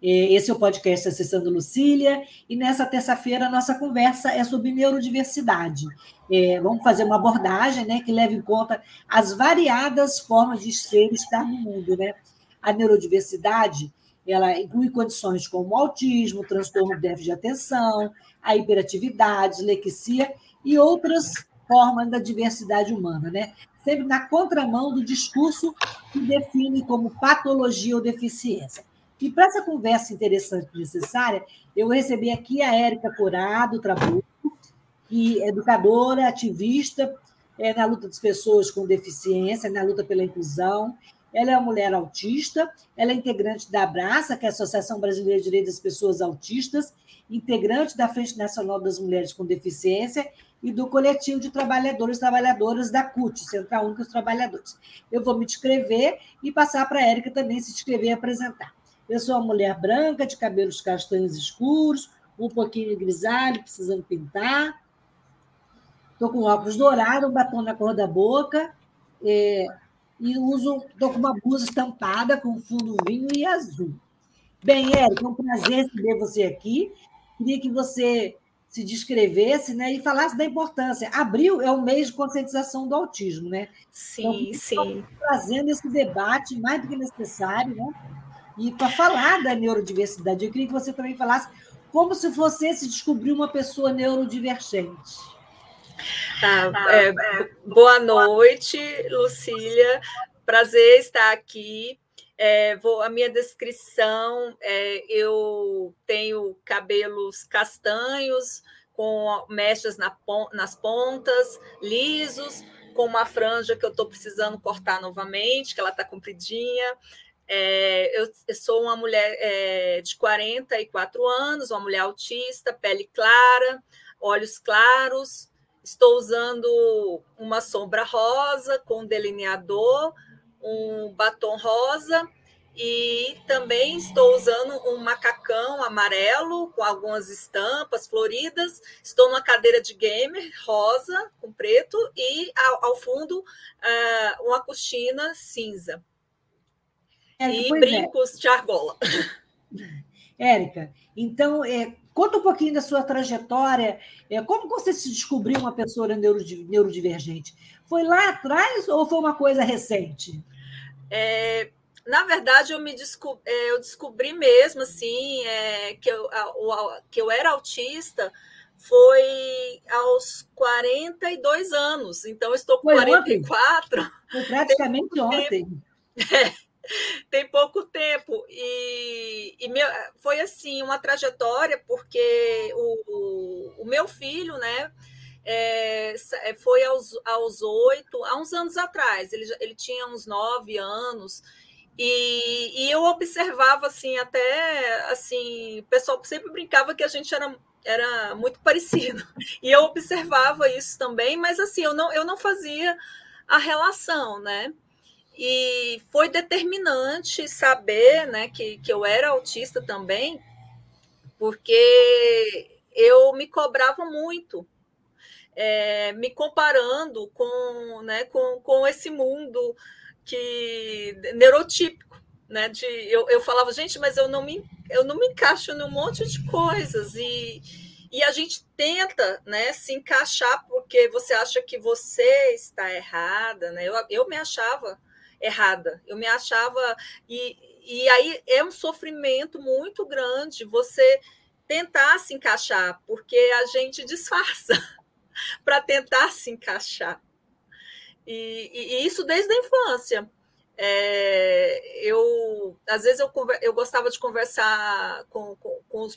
Esse é o podcast Acessando Lucília, e nessa terça-feira a nossa conversa é sobre neurodiversidade. É, vamos fazer uma abordagem né, que leve em conta as variadas formas de ser e estar no mundo. Né? A neurodiversidade ela inclui condições como autismo, transtorno de déficit de atenção, a hiperatividade, dislexia e outras formas da diversidade humana, né? sempre na contramão do discurso que define como patologia ou deficiência. E para essa conversa interessante e necessária, eu recebi aqui a Érica Corado Trabuco, que é educadora, ativista é, na luta das pessoas com deficiência, na luta pela inclusão. Ela é uma mulher autista, ela é integrante da Abraça, que é a Associação Brasileira de Direitos das Pessoas Autistas, integrante da Frente Nacional das Mulheres com Deficiência e do coletivo de trabalhadores e trabalhadoras da CUT, Central Única dos Trabalhadores. Eu vou me descrever e passar para a Érica também se descrever e apresentar. Eu sou uma mulher branca, de cabelos castanhos escuros, um pouquinho grisalho, precisando pintar. Estou com óculos dourados, um batom na cor da boca. É, e uso, estou com uma blusa estampada com fundo vinho e azul. Bem, Érica, é um prazer receber você aqui. Queria que você se descrevesse né, e falasse da importância. Abril é o mês de conscientização do autismo, né? Sim, então, sim. Trazendo esse debate mais do que necessário, né? E para falar da neurodiversidade, eu queria que você também falasse como se você se descobrir uma pessoa neurodivergente. Tá, tá, é, é, boa noite, Lucília. Prazer estar aqui. É, vou, a minha descrição é, eu tenho cabelos castanhos, com mechas na, nas pontas, lisos, com uma franja que eu estou precisando cortar novamente, que ela está compridinha. É, eu, eu, sou uma mulher é, de 44 anos, uma mulher autista, pele clara, olhos claros. Estou usando uma sombra rosa com delineador, um batom rosa e também estou usando um macacão amarelo com algumas estampas floridas. Estou numa cadeira de gamer rosa com preto e ao, ao fundo uh, uma cortina cinza. É, e brincos é. de argola. Érica, então, é, conta um pouquinho da sua trajetória. É, como você se descobriu uma pessoa neurodivergente? Foi lá atrás ou foi uma coisa recente? É, na verdade, eu me descobri, é, eu descobri mesmo assim é, que, eu, a, que eu era autista foi aos 42 anos. Então, estou com foi 44. Ontem. Foi praticamente ontem. É, tem pouco tempo. E, e meu, foi assim, uma trajetória, porque o, o meu filho, né? É, é foi aos, oito, há uns anos atrás, ele, ele tinha uns nove anos, e, e, eu observava assim, até assim, o pessoal sempre brincava que a gente era, era muito parecido. E eu observava isso também, mas assim, eu não, eu não fazia a relação, né? E foi determinante saber né, que, que eu era autista também, porque eu me cobrava muito, é, me comparando com, né, com, com esse mundo que neurotípico. Né, de, eu, eu falava, gente, mas eu não me, eu não me encaixo num monte de coisas. E, e a gente tenta né, se encaixar porque você acha que você está errada. Né? Eu, eu me achava errada. Eu me achava. E, e aí é um sofrimento muito grande você tentar se encaixar, porque a gente disfarça. para tentar se encaixar. E, e, e, isso desde a infância. É, eu às vezes eu, eu gostava de conversar com, com, com os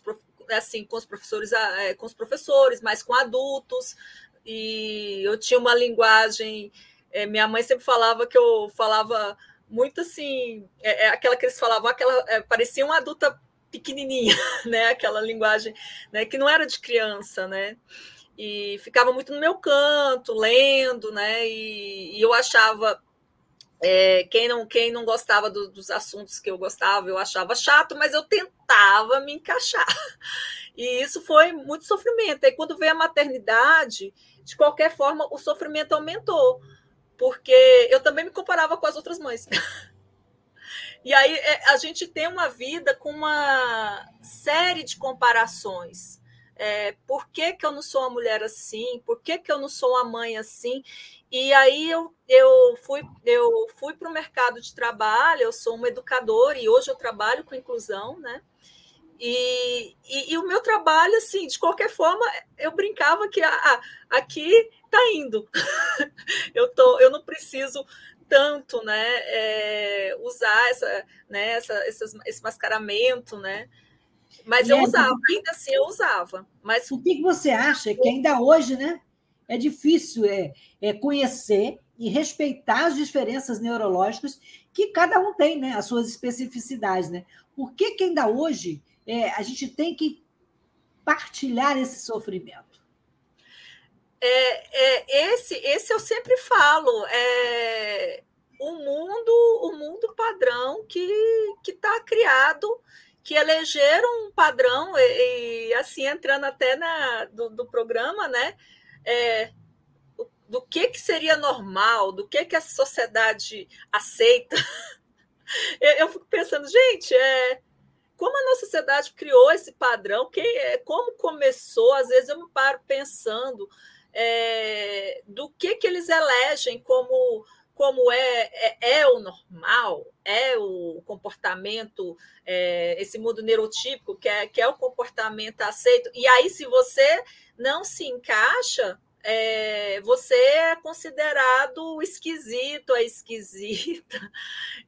assim com os professores é, com os professores mas com adultos e eu tinha uma linguagem é, minha mãe sempre falava que eu falava muito assim é, é aquela que eles falavam aquela é, parecia uma adulta pequenininha né aquela linguagem né que não era de criança né e ficava muito no meu canto lendo né e, e eu achava é, quem, não, quem não gostava do, dos assuntos que eu gostava, eu achava chato, mas eu tentava me encaixar. E isso foi muito sofrimento. E quando veio a maternidade, de qualquer forma, o sofrimento aumentou, porque eu também me comparava com as outras mães. E aí é, a gente tem uma vida com uma série de comparações. É, por que, que eu não sou uma mulher assim? Por que, que eu não sou uma mãe assim? E aí eu, eu fui, eu fui para o mercado de trabalho, eu sou uma educadora e hoje eu trabalho com inclusão, né? E, e, e o meu trabalho, assim, de qualquer forma, eu brincava que ah, aqui está indo. eu, tô, eu não preciso tanto né, é, usar essa, né, essa, esse mascaramento, né? Mas e eu é, usava, ainda assim eu usava. Mas... O que você acha que ainda hoje, né? é difícil é, é conhecer e respeitar as diferenças neurológicas que cada um tem, né? As suas especificidades, né? Por que, que ainda hoje é, a gente tem que partilhar esse sofrimento? É, é, esse, esse eu sempre falo. É, o mundo, o mundo padrão que está criado, que elegeram um padrão, e, e, assim, entrando até na, do, do programa, né? é, do que, que seria normal, do que, que a sociedade aceita. eu, eu fico pensando, gente, é, como a nossa sociedade criou esse padrão, quem, é, como começou, às vezes eu me paro pensando é, do que, que eles elegem como como é, é, é, o normal, é o comportamento, é, esse mundo neurotípico, que é, que é o comportamento aceito. E aí, se você não se encaixa, é, você é considerado esquisito, é esquisita.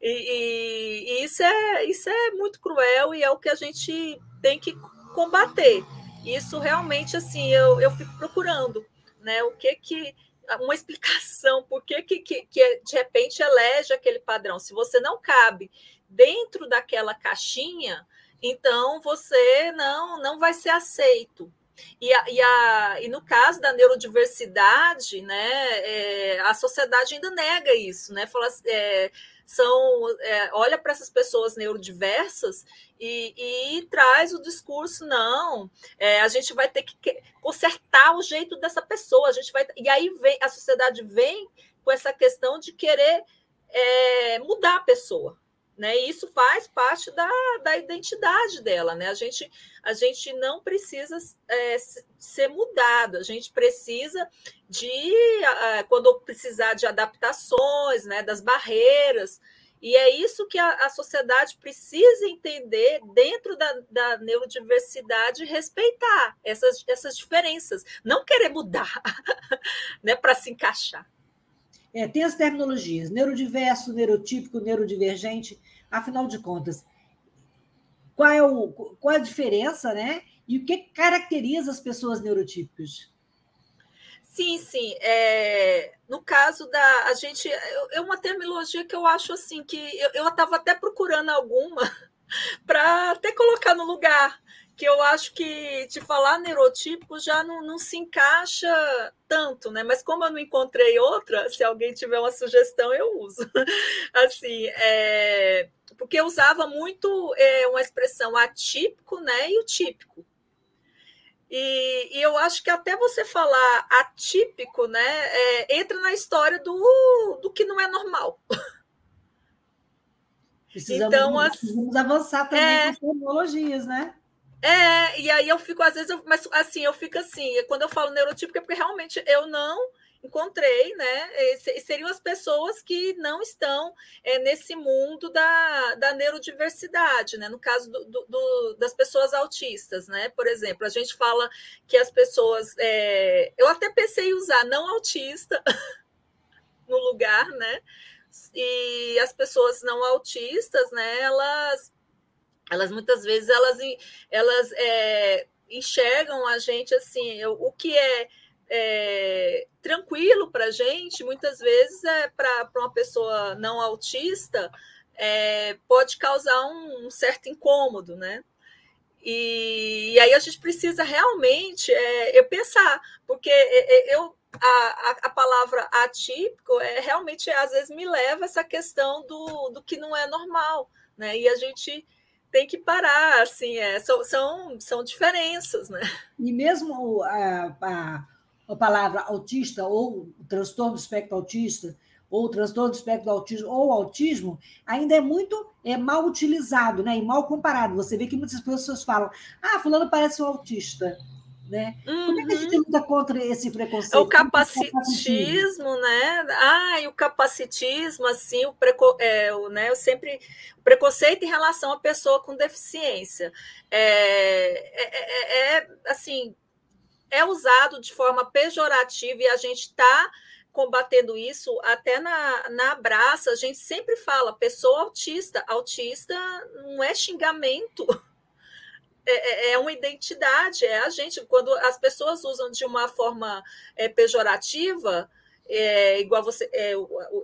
E, e, e, isso, é, isso é muito cruel e é o que a gente tem que combater. Isso realmente, assim, eu, eu fico procurando, né? O que que uma explicação por que, que, que, que de repente elege aquele padrão. Se você não cabe dentro daquela caixinha, então você não não vai ser aceito. E, a, e, a, e no caso da neurodiversidade, né, é, a sociedade ainda nega isso, né? Fala, é, são, é, olha para essas pessoas neurodiversas e, e, traz o discurso, não, é, a gente vai ter que consertar o jeito dessa pessoa, a gente vai. E aí vem, a sociedade vem com essa questão de querer é, mudar a pessoa. Né? E isso faz parte da, da identidade dela. Né? A, gente, a gente não precisa é, ser mudado, a gente precisa de, quando precisar de adaptações, né, das barreiras. E é isso que a, a sociedade precisa entender dentro da, da neurodiversidade, respeitar essas, essas diferenças, não querer mudar né, para se encaixar. É, tem as terminologias, neurodiverso, neurotípico, neurodivergente, afinal de contas, qual é, o, qual é a diferença, né? E o que caracteriza as pessoas neurotípicas? Sim, sim. É, no caso da. A gente. É uma terminologia que eu acho assim, que eu estava até procurando alguma para até colocar no lugar que eu acho que te falar neurotípico já não, não, se encaixa tanto, né? Mas como eu não encontrei outra, se alguém tiver uma sugestão, eu uso. Assim, é, porque eu usava muito é, uma expressão atípico, né? E o típico. E, e, eu acho que até você falar atípico, né? É, entra na história do, do que não é normal. Precisamos, então, precisamos avançar também é, com as tecnologias, né? É, e aí eu fico, às vezes, eu, mas assim, eu fico assim, quando eu falo neurotípico é porque realmente eu não encontrei, né? Seriam as pessoas que não estão é, nesse mundo da, da neurodiversidade, né? No caso do, do, das pessoas autistas, né? Por exemplo, a gente fala que as pessoas. É, eu até pensei em usar não autista no lugar, né? E as pessoas não autistas, né? Elas, elas muitas vezes elas, elas é, enxergam a gente assim, o que é é, tranquilo para a gente, muitas vezes é para uma pessoa não autista, é, pode causar um, um, certo incômodo, né? E, e, aí a gente precisa realmente é, eu pensar, porque é, é, eu a, a, palavra atípico é realmente às vezes me leva a essa questão do, do que não é normal, né? E a gente tem que parar, assim, é, são, são, são diferenças, né? E mesmo a, a a palavra autista ou transtorno do espectro autista ou transtorno do espectro do autismo ou autismo ainda é muito é mal utilizado, né? E mal comparado. Você vê que muitas pessoas falam: "Ah, fulano parece um autista". Né? Uhum. Como é que a gente uhum. luta contra esse preconceito? O capacitismo, né? Ah, e o capacitismo, assim, o, preco... é, o, né, eu sempre. O preconceito em relação à pessoa com deficiência. É, é, é, é assim, é usado de forma pejorativa e a gente está combatendo isso até na, na abraça, a gente sempre fala pessoa autista, autista não é xingamento, é, é, é uma identidade, é a gente, quando as pessoas usam de uma forma é, pejorativa, é, igual você é,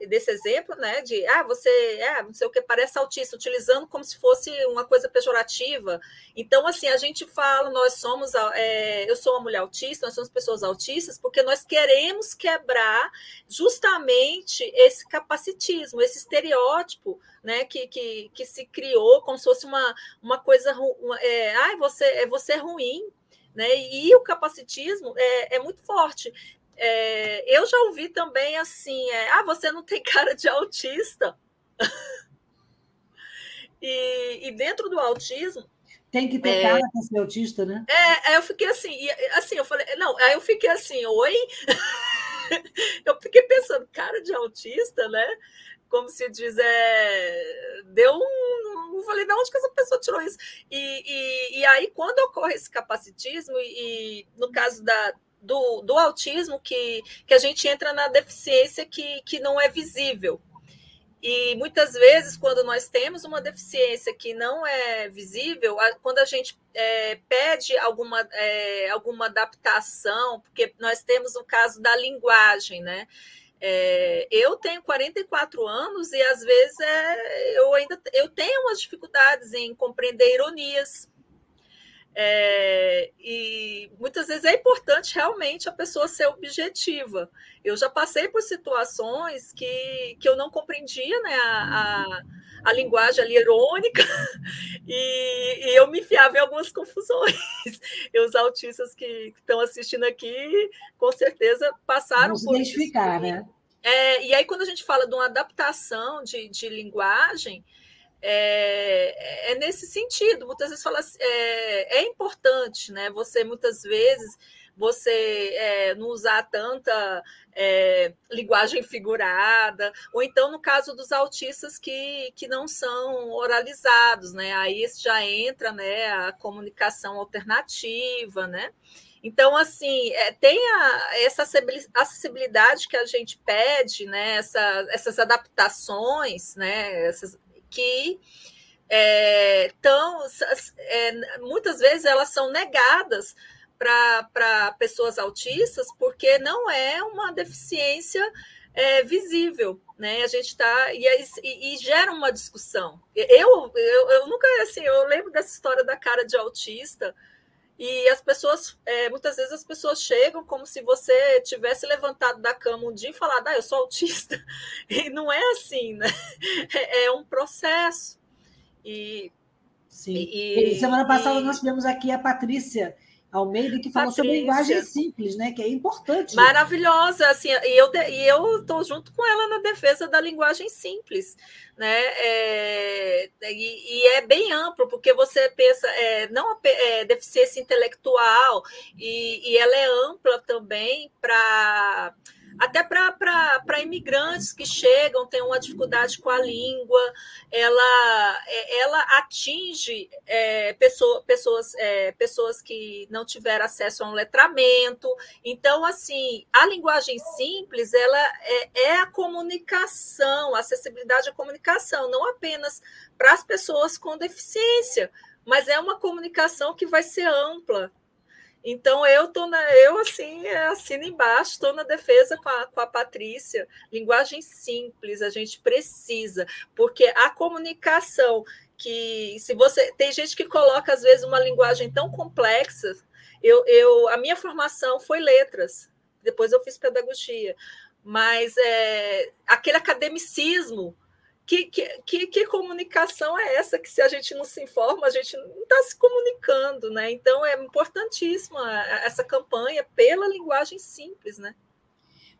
desse exemplo, né? De ah, você é, não sei o que, parece autista, utilizando como se fosse uma coisa pejorativa. Então, assim, a gente fala, nós somos, é, eu sou uma mulher autista, nós somos pessoas autistas, porque nós queremos quebrar justamente esse capacitismo, esse estereótipo né, que, que, que se criou como se fosse uma, uma coisa, uma, é, você, é você ruim, né? E o capacitismo é, é muito forte. É, eu já ouvi também assim: é, ah, você não tem cara de autista. e, e, dentro do autismo. Tem que ter é, cara para ser autista, né? É, aí eu fiquei assim, e, assim, eu falei, não, aí eu fiquei assim, oi? eu fiquei pensando, cara de autista, né? Como se diz, é, deu um. Eu falei, de onde que essa pessoa tirou isso? E, e, e aí, quando ocorre esse capacitismo, e, e no caso da, do, do autismo que, que a gente entra na deficiência que, que não é visível. E muitas vezes, quando nós temos uma deficiência que não é visível, quando a gente é, pede alguma, é, alguma adaptação, porque nós temos o caso da linguagem, né? É, eu tenho 44 anos e às vezes é, eu ainda eu tenho umas dificuldades em compreender ironias, é, e muitas vezes é importante realmente a pessoa ser objetiva. Eu já passei por situações que, que eu não compreendia né, a, a, a linguagem ali irônica e, e, eu me enfiava em algumas confusões. E os autistas que estão assistindo aqui, com certeza, passaram Vamos por identificar, isso. né? É, e aí, quando a gente fala de uma adaptação de, de linguagem, é, é, nesse sentido. Muitas vezes fala, é, é importante, né? Você muitas vezes você é, não usar tanta é, linguagem figurada, ou então no caso dos autistas que, que não são oralizados, né? Aí já entra né, a comunicação alternativa, né? Então, assim, é, tem a, essa acessibilidade que a gente pede, né? Essa, essas adaptações, né? Essas, que é, tão, é, muitas vezes elas são negadas para pessoas autistas porque não é uma deficiência é, visível, né? A gente está e, e, e, gera uma discussão. Eu, eu, eu nunca assim, eu lembro dessa história da cara de autista e as pessoas, é, muitas vezes as pessoas chegam como se você tivesse levantado da cama um dia e falado, ah, eu sou autista. E não é assim, né? É, é um processo. E, Sim. E, e semana passada e... nós tivemos aqui a Patrícia Almeida, que falou Patrícia. sobre linguagem simples, né? Que é importante. Maravilhosa, assim, e eu e eu estou junto com ela na defesa da linguagem simples, né? É, e, e, é bem amplo, porque você pensa, é, não é, deficiência intelectual, e, e ela é ampla também para até para imigrantes que chegam, têm uma dificuldade com a língua, ela, é, ela atinge é, pessoa, pessoas, é, pessoas que não tiveram acesso a um letramento. Então, assim, a linguagem simples ela é, é a comunicação, a acessibilidade à comunicação, não apenas para as pessoas com deficiência, mas é uma comunicação que vai ser ampla, então eu tô na, eu assim assino embaixo, estou na defesa com a, com a Patrícia. Linguagem simples, a gente precisa, porque a comunicação que se você tem gente que coloca às vezes uma linguagem tão complexa. Eu, eu a minha formação foi letras, depois eu fiz pedagogia, mas é, aquele academicismo que, que, que, comunicação é essa que se a gente não se informa, a gente não está se comunicando, né? Então é importantíssima essa campanha pela linguagem simples, né?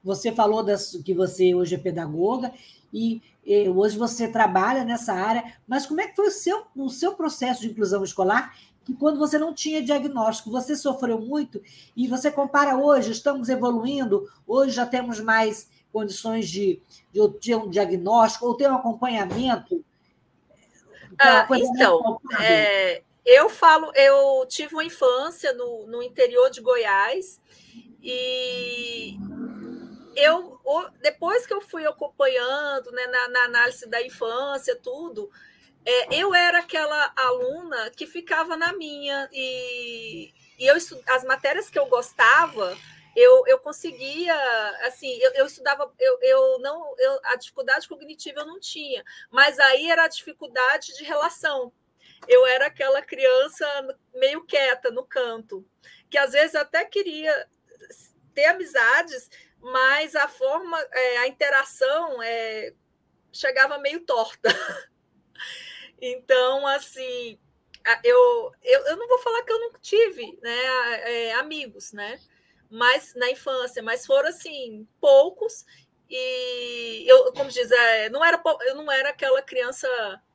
Você falou das, que você hoje é pedagoga e, e, hoje você trabalha nessa área, mas como é que foi o seu, o seu processo de inclusão escolar? Que quando você não tinha diagnóstico, você sofreu muito e você compara hoje, estamos evoluindo, hoje já temos mais condições de, de ter um diagnóstico ou ter um acompanhamento? Ah, então, é, eu falo, eu tive uma infância no, no interior de Goiás e eu depois que eu fui acompanhando né, na, na análise da infância, tudo, é, eu era aquela aluna que ficava na minha e, e eu as matérias que eu gostava eu, eu conseguia, assim, eu, eu estudava, eu, eu não, eu, a dificuldade cognitiva eu não tinha, mas aí era a dificuldade de relação. Eu era aquela criança meio quieta no canto, que às vezes até queria ter amizades, mas a forma, é, a interação é, chegava meio torta. Então, assim, eu, eu, eu não vou falar que eu não tive né, é, amigos, né? Mas na infância, mas foram assim poucos e eu, como diz, é, não era eu não era aquela criança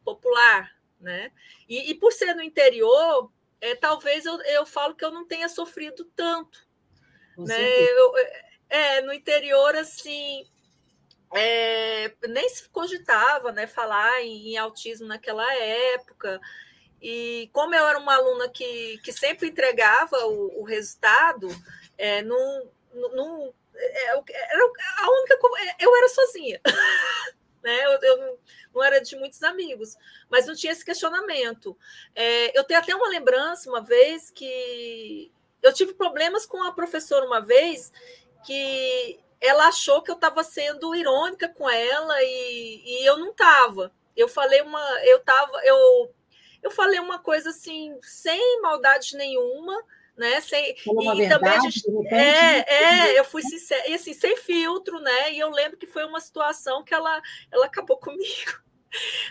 popular, né? E, e por ser no interior, é, talvez eu, eu falo que eu não tenha sofrido tanto, Com né? Eu, é, no interior assim é, nem se cogitava, né, falar em, em autismo naquela época. E como eu era uma aluna que, que sempre entregava o, o resultado, é, não, não, é, era a única eu era sozinha né? Eu, eu, não era de muitos amigos mas não tinha esse questionamento. É, eu tenho até uma lembrança uma vez que eu tive problemas com a professora uma vez que ela achou que eu estava sendo irônica com ela e, e eu não estava eu falei uma eu tava eu eu falei uma coisa assim sem maldade nenhuma né? Sem, e verdade, também gente, repente, é, é, eu fui sincera, e assim, sem filtro, né? E eu lembro que foi uma situação que ela, ela acabou comigo.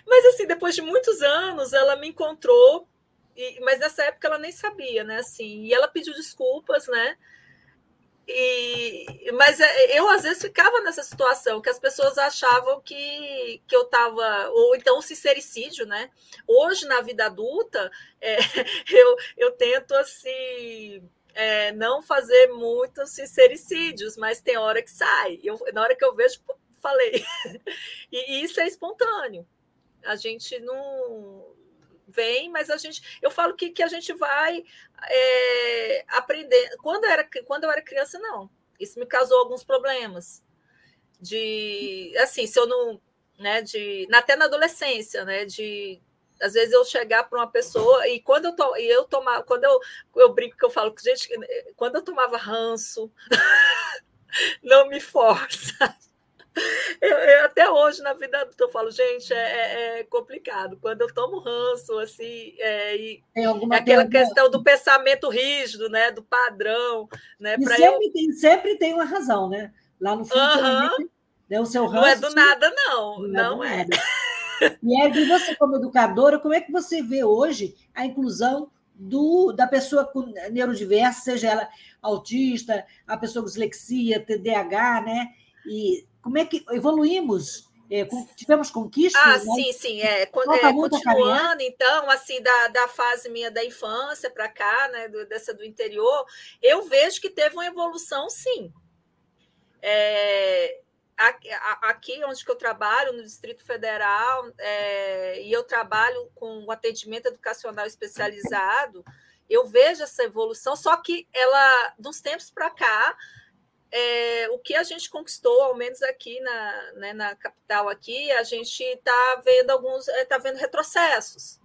Mas assim, depois de muitos anos, ela me encontrou, e, mas nessa época ela nem sabia, né? Assim, e ela pediu desculpas, né? E, mas é, eu às vezes ficava nessa situação que as pessoas achavam que, que eu estava, ou então sincericídio, né? Hoje, na vida adulta, é, eu, eu tento assim. É, não fazer muitos sincericídios, mas tem hora que sai. Eu, na hora que eu vejo, falei. E, e isso é espontâneo. A gente não, vem, mas a gente, eu falo que, que a gente vai é, aprender. Quando eu, era, quando eu era criança, não. Isso me causou alguns problemas. De, assim, se eu não, né, de, até na adolescência, né, de às vezes eu chegar para uma pessoa e quando eu to, e eu tomar, quando eu, eu brinco que eu falo gente, quando eu tomava ranço, não me força. Eu, eu, até hoje na vida adulta eu falo, gente, é, é, é complicado. Quando eu tomo ranço, assim, é, e é aquela questão do pensamento rígido, né? Do padrão, né? E sempre, eu... tem, sempre tem uma razão, né? Lá no fundo, uhum. né, o seu ranço. Não é do nada, não. Não, não é. E aí, você, como educadora, como é que você vê hoje a inclusão do, da pessoa com neurodiversa, seja ela autista, a pessoa com dislexia, TDAH, né? E como é que evoluímos? É, tivemos conquistas? Ah, né? sim, sim. É, é continuando, então, assim, da, da fase minha da infância para cá, né, do, dessa do interior, eu vejo que teve uma evolução, sim. É, aqui onde que eu trabalho, no Distrito Federal, é, e eu trabalho com o atendimento educacional especializado, eu vejo essa evolução, só que ela, dos tempos para cá, é, o que a gente conquistou, ao menos aqui na, né, na capital aqui, a gente está vendo alguns, está vendo retrocessos.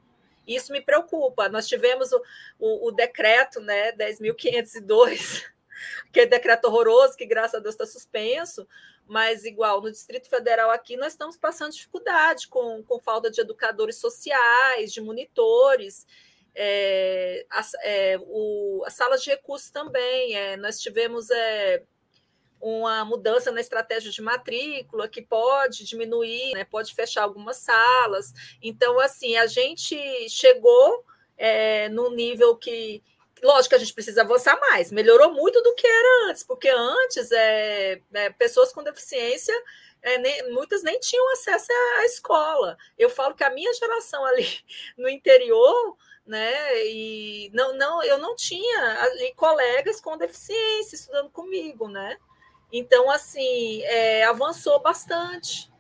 Isso me preocupa. Nós tivemos o, o, o decreto né, 10.502, que é decreto horroroso, que graças a Deus está suspenso, mas igual no Distrito Federal aqui nós estamos passando dificuldade com, com falta de educadores sociais, de monitores, é, as, é, o, as salas de recursos também. É, nós tivemos é, uma mudança na estratégia de matrícula que pode diminuir, né, pode fechar algumas salas. Então, assim, a gente chegou é, no nível que Lógico a gente precisa avançar mais, melhorou muito do que era antes, porque antes é, é pessoas com deficiência, é, nem, muitas nem tinham acesso à escola. Eu falo que a minha geração ali no interior, né, e não, não, eu não tinha ali colegas com deficiência estudando comigo, né? Então, assim, é, avançou bastante.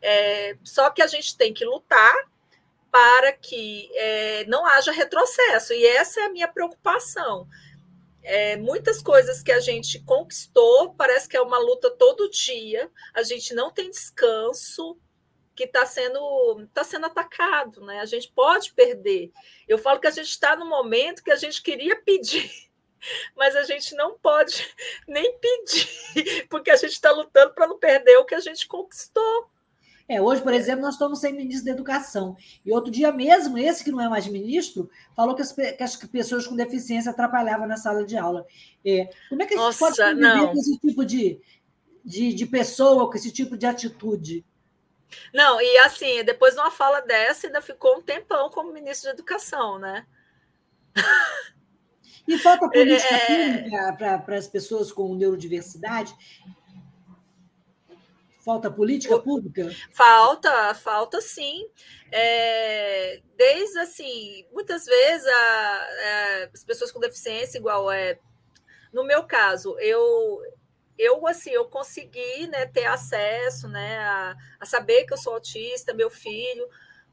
É, só que a gente tem que lutar para que é, não haja retrocesso, e essa é a minha preocupação. É, muitas coisas que a gente conquistou, parece que é uma luta todo dia, a gente não tem descanso, que está sendo, tá sendo atacado, né? A gente pode perder. Eu falo que a gente está no momento que a gente queria pedir, mas a gente não pode nem pedir, porque a gente está lutando para não perder o que a gente conquistou. É, hoje, por exemplo, nós estamos sem ministro da Educação. E outro dia mesmo, esse que não é mais ministro, falou que as, que as pessoas com deficiência atrapalhavam na sala de aula. É, como é que a gente Nossa, pode conviver com esse tipo de, de, de pessoa, com esse tipo de atitude? Não, e assim, depois de uma fala dessa, ainda ficou um tempão como ministro da Educação, né? E falta política é... para as pessoas com neurodiversidade. Falta política pública? Falta, falta sim. É, desde assim, muitas vezes a, a, é, as pessoas com deficiência, igual é. No meu caso, eu eu assim eu consegui né, ter acesso né, a, a saber que eu sou autista, meu filho,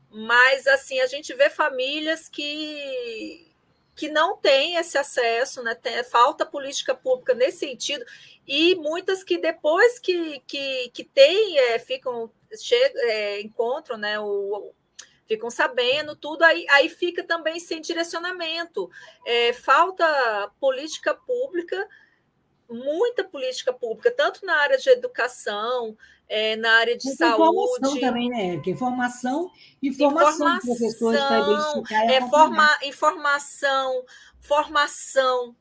mas assim a gente vê famílias que que não têm esse acesso, né? Tem, falta política pública nesse sentido, e muitas que depois que, que, que tem, é, ficam, chegam, é, encontram, né? O, ficam sabendo tudo, aí, aí fica também sem direcionamento. É, falta política pública, muita política pública, tanto na área de educação, é, na área de saúde. Informação também, né, Que Informação e formação, informação professores para identificar. É, forma, informação, formação.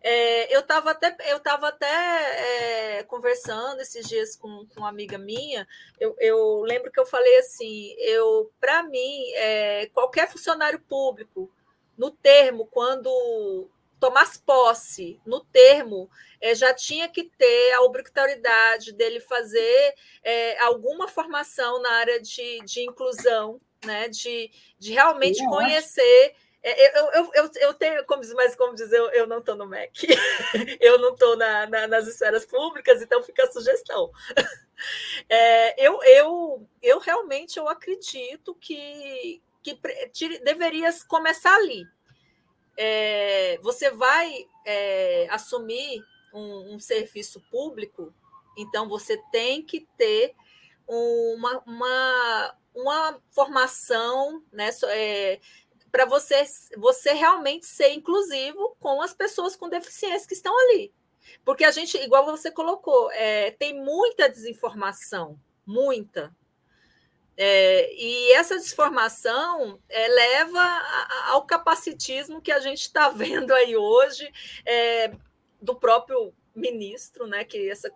É, eu estava até, eu tava até é, conversando esses dias com, com uma amiga minha. Eu, eu lembro que eu falei assim: eu, para mim, é, qualquer funcionário público, no termo, quando tomasse posse, no termo, é, já tinha que ter a obrigatoriedade dele fazer é, alguma formação na área de, de inclusão, né? de, de realmente eu conhecer. É, eu, eu, eu, eu, tenho, como, mas como dizer, eu, eu não estou no MEC, eu não estou na, na, nas esferas públicas, então fica a sugestão. É, eu, eu, eu realmente eu acredito que, que deveria começar ali. É, você vai é, assumir um, um serviço público, então você tem que ter uma, uma, uma formação né, é, para você, você realmente ser inclusivo com as pessoas com deficiência que estão ali. Porque a gente, igual você colocou, é, tem muita desinformação, muita. É, e essa desformação é, leva a, ao capacitismo que a gente está vendo aí hoje, é, do próprio ministro, né? Que essa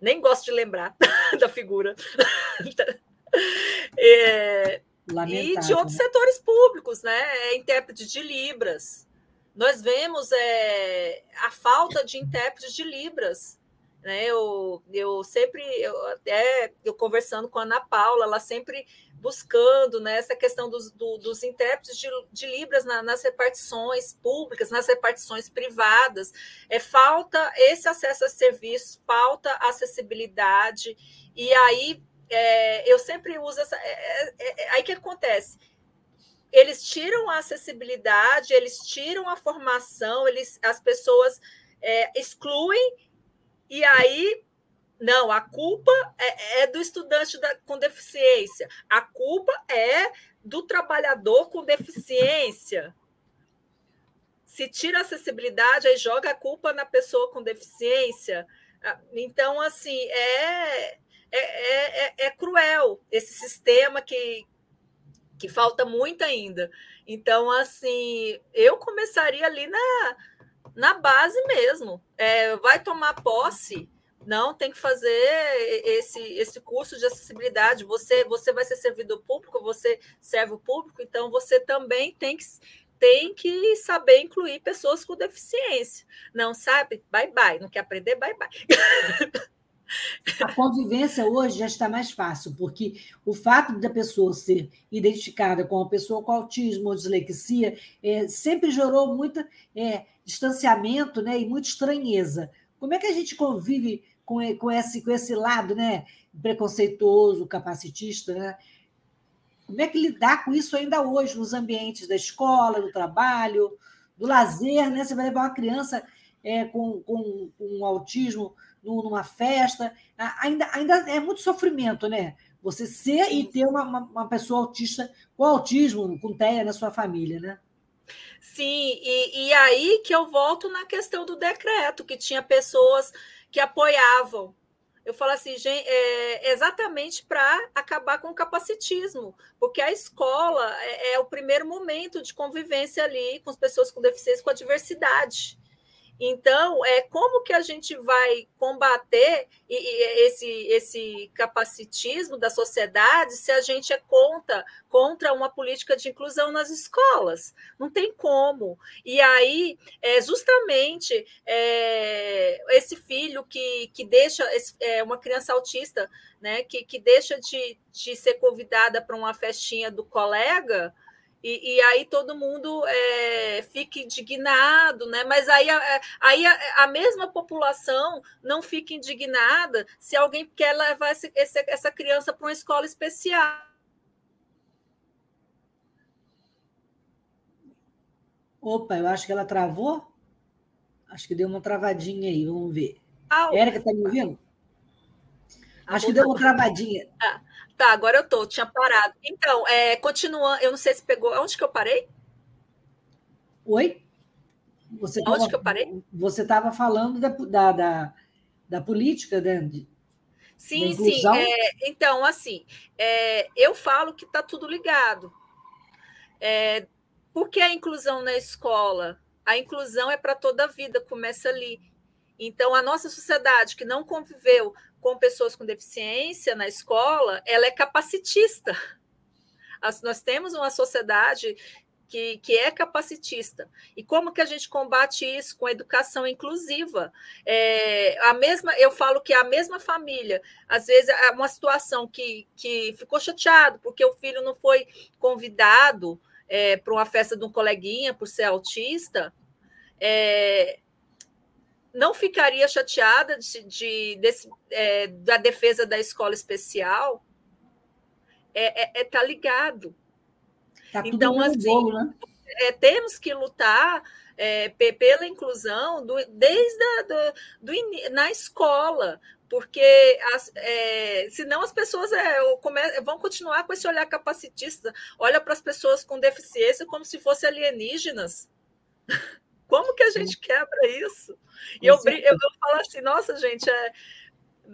nem gosto de lembrar da figura. é, e de outros né? setores públicos, né? É intérprete de Libras. Nós vemos é, a falta de intérpretes de Libras Né? Eu, eu sempre, eu, até eu conversando com a Ana Paula, ela sempre buscando né, essa questão dos, do, dos intérpretes de, de Libras na, nas repartições públicas, nas repartições privadas. É, falta esse acesso a serviços, falta acessibilidade, e aí é, eu sempre uso essa. É, é, é aí que acontece? Eles tiram a acessibilidade, eles tiram a formação, eles, as pessoas é, excluem, e aí não, a culpa é, é do estudante da, com deficiência, a culpa é do trabalhador com deficiência. Se tira a acessibilidade, aí joga a culpa na pessoa com deficiência. Ah, então, assim, é, é, é, é cruel esse sistema que, que falta muito ainda. Então, assim, eu começaria ali na, na base mesmo. É, vai tomar posse não, tem que fazer esse, esse curso de acessibilidade. Você, você vai ser servidor público, você serve o público, então você também tem que, tem que saber incluir pessoas com deficiência. Não sabe? Bye bye. Não quer aprender? Bye bye. A convivência hoje já está mais fácil, porque o fato da pessoa ser identificada com uma pessoa com autismo ou dislexia é, sempre gerou muito é, distanciamento né, e muita estranheza. Como é que a gente convive com, com, esse, com esse lado né, preconceituoso, capacitista, né? Como é que lidar com isso ainda hoje, nos ambientes da escola, do trabalho, do lazer, né? Você vai levar uma criança é, com, com, com autismo numa festa, ainda, ainda é muito sofrimento, né? Você ser e ter uma, uma, uma pessoa autista com autismo, com TEA na sua família, né? Sim, e, e aí que eu volto na questão do decreto, que tinha pessoas que apoiavam. Eu falo assim, gente, é exatamente para acabar com o capacitismo, porque a escola é, é, o primeiro momento de convivência ali com as pessoas com deficiência, com a diversidade. Então, é como que a gente vai combater esse, esse capacitismo da sociedade se a gente é contra, contra uma política de inclusão nas escolas? Não tem como. E aí, é justamente é, esse filho que, que deixa é, uma criança autista, né, que, que deixa de, de ser convidada para uma festinha do colega e, e, aí todo mundo é, fica indignado, né? Mas aí, a, aí a, a, mesma população não fica indignada se alguém quer levar esse, esse, essa criança para uma escola especial. Opa, eu acho que ela travou. Acho que deu uma travadinha aí, vamos ver. Ah, Érica, está me ouvindo? Acho que deu uma travadinha. Ah. Tá, agora eu tô, tinha parado. Então, é, continuando, eu não sei se pegou. Onde que eu parei? Oi? Você Onde tava, que eu parei? Você estava falando da, da, da, da política, né? De, sim, sim. É, então, assim, é, eu falo que está tudo ligado. É, por que a inclusão na escola? A inclusão é para toda a vida, começa ali. Então, a nossa sociedade que não conviveu com pessoas com deficiência na escola, ela é capacitista. nós temos uma sociedade que, que, é capacitista. E como que a gente combate isso com educação inclusiva? É, a mesma, eu falo que a mesma família, às vezes, é uma situação que, que ficou chateado porque o filho não foi convidado é, para uma festa de um coleguinha por ser autista. É, não ficaria chateada de, de desse, é, da defesa da escola especial é é, é tá ligado. Tá então, assim, bolo, né? é, temos que lutar é, pela inclusão do, desde a, do, do, na escola, porque as, é, senão as pessoas é, come, vão continuar com esse olhar capacitista, olha para as pessoas com deficiência como se fossem alienígenas. Como que a gente quebra isso? E eu, eu, eu falo assim, nossa, gente, é,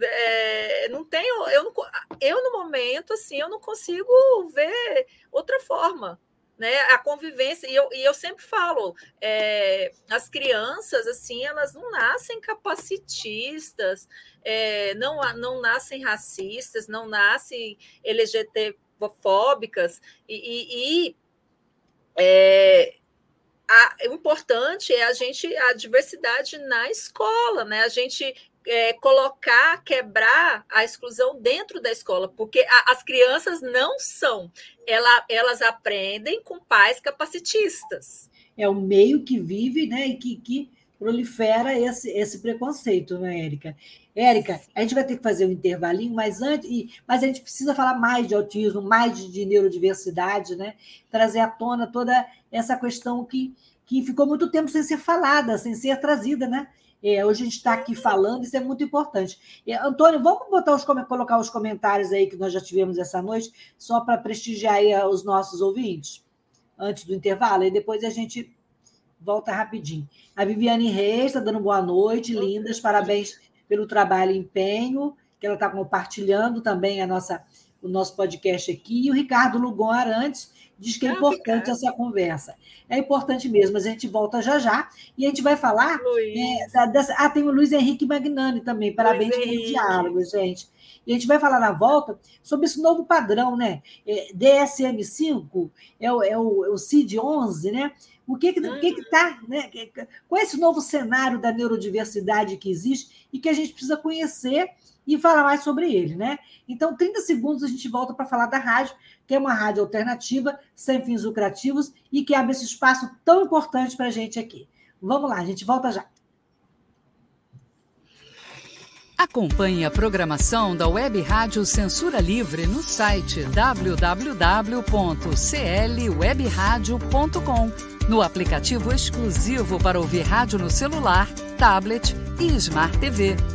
é, não tenho, eu, não, eu no momento, assim, eu não consigo ver outra forma, né? A convivência, e eu, e eu sempre falo, é, as crianças, assim, elas não nascem capacitistas, é, não, não nascem racistas, não nascem LGBTfóbicas, e, e, e é, a, o importante é a gente a diversidade na escola, né? A gente é, colocar, quebrar a exclusão dentro da escola, porque a, as crianças não são, ela, elas aprendem com pais capacitistas. É o meio que vive, né, e que, que prolifera esse, esse preconceito, né, Érica? Érica, a gente vai ter que fazer um intervalinho, mas antes, mas a gente precisa falar mais de autismo, mais de, de neurodiversidade, né? Trazer à tona toda essa questão que, que ficou muito tempo sem ser falada, sem ser trazida, né? É, hoje a gente está aqui falando, isso é muito importante. É, Antônio, vamos botar os, colocar os comentários aí que nós já tivemos essa noite, só para prestigiar aí os nossos ouvintes, antes do intervalo, e depois a gente volta rapidinho. A Viviane Reis está dando boa noite, lindas, parabéns pelo trabalho e empenho, que ela está compartilhando também a nossa, o nosso podcast aqui. E o Ricardo Lugon Arantes diz que é importante essa conversa. É importante mesmo, mas a gente volta já já e a gente vai falar. É, da, dessa, ah, tem o Luiz Henrique Magnani também, parabéns Luiz pelo Henrique. diálogo, gente. E a gente vai falar na volta sobre esse novo padrão, né? É, DSM-5 é o, é, o, é o CID-11, né? O que está, que, que uhum. tá, né? Qual é esse novo cenário da neurodiversidade que existe e que a gente precisa conhecer e falar mais sobre ele, né? Então, 30 segundos a gente volta para falar da rádio, que é uma rádio alternativa, sem fins lucrativos e que abre esse espaço tão importante para a gente aqui. Vamos lá, a gente volta já. Acompanhe a programação da Web Rádio Censura Livre no site www.clwebradio.com, no aplicativo exclusivo para ouvir rádio no celular, tablet e Smart TV.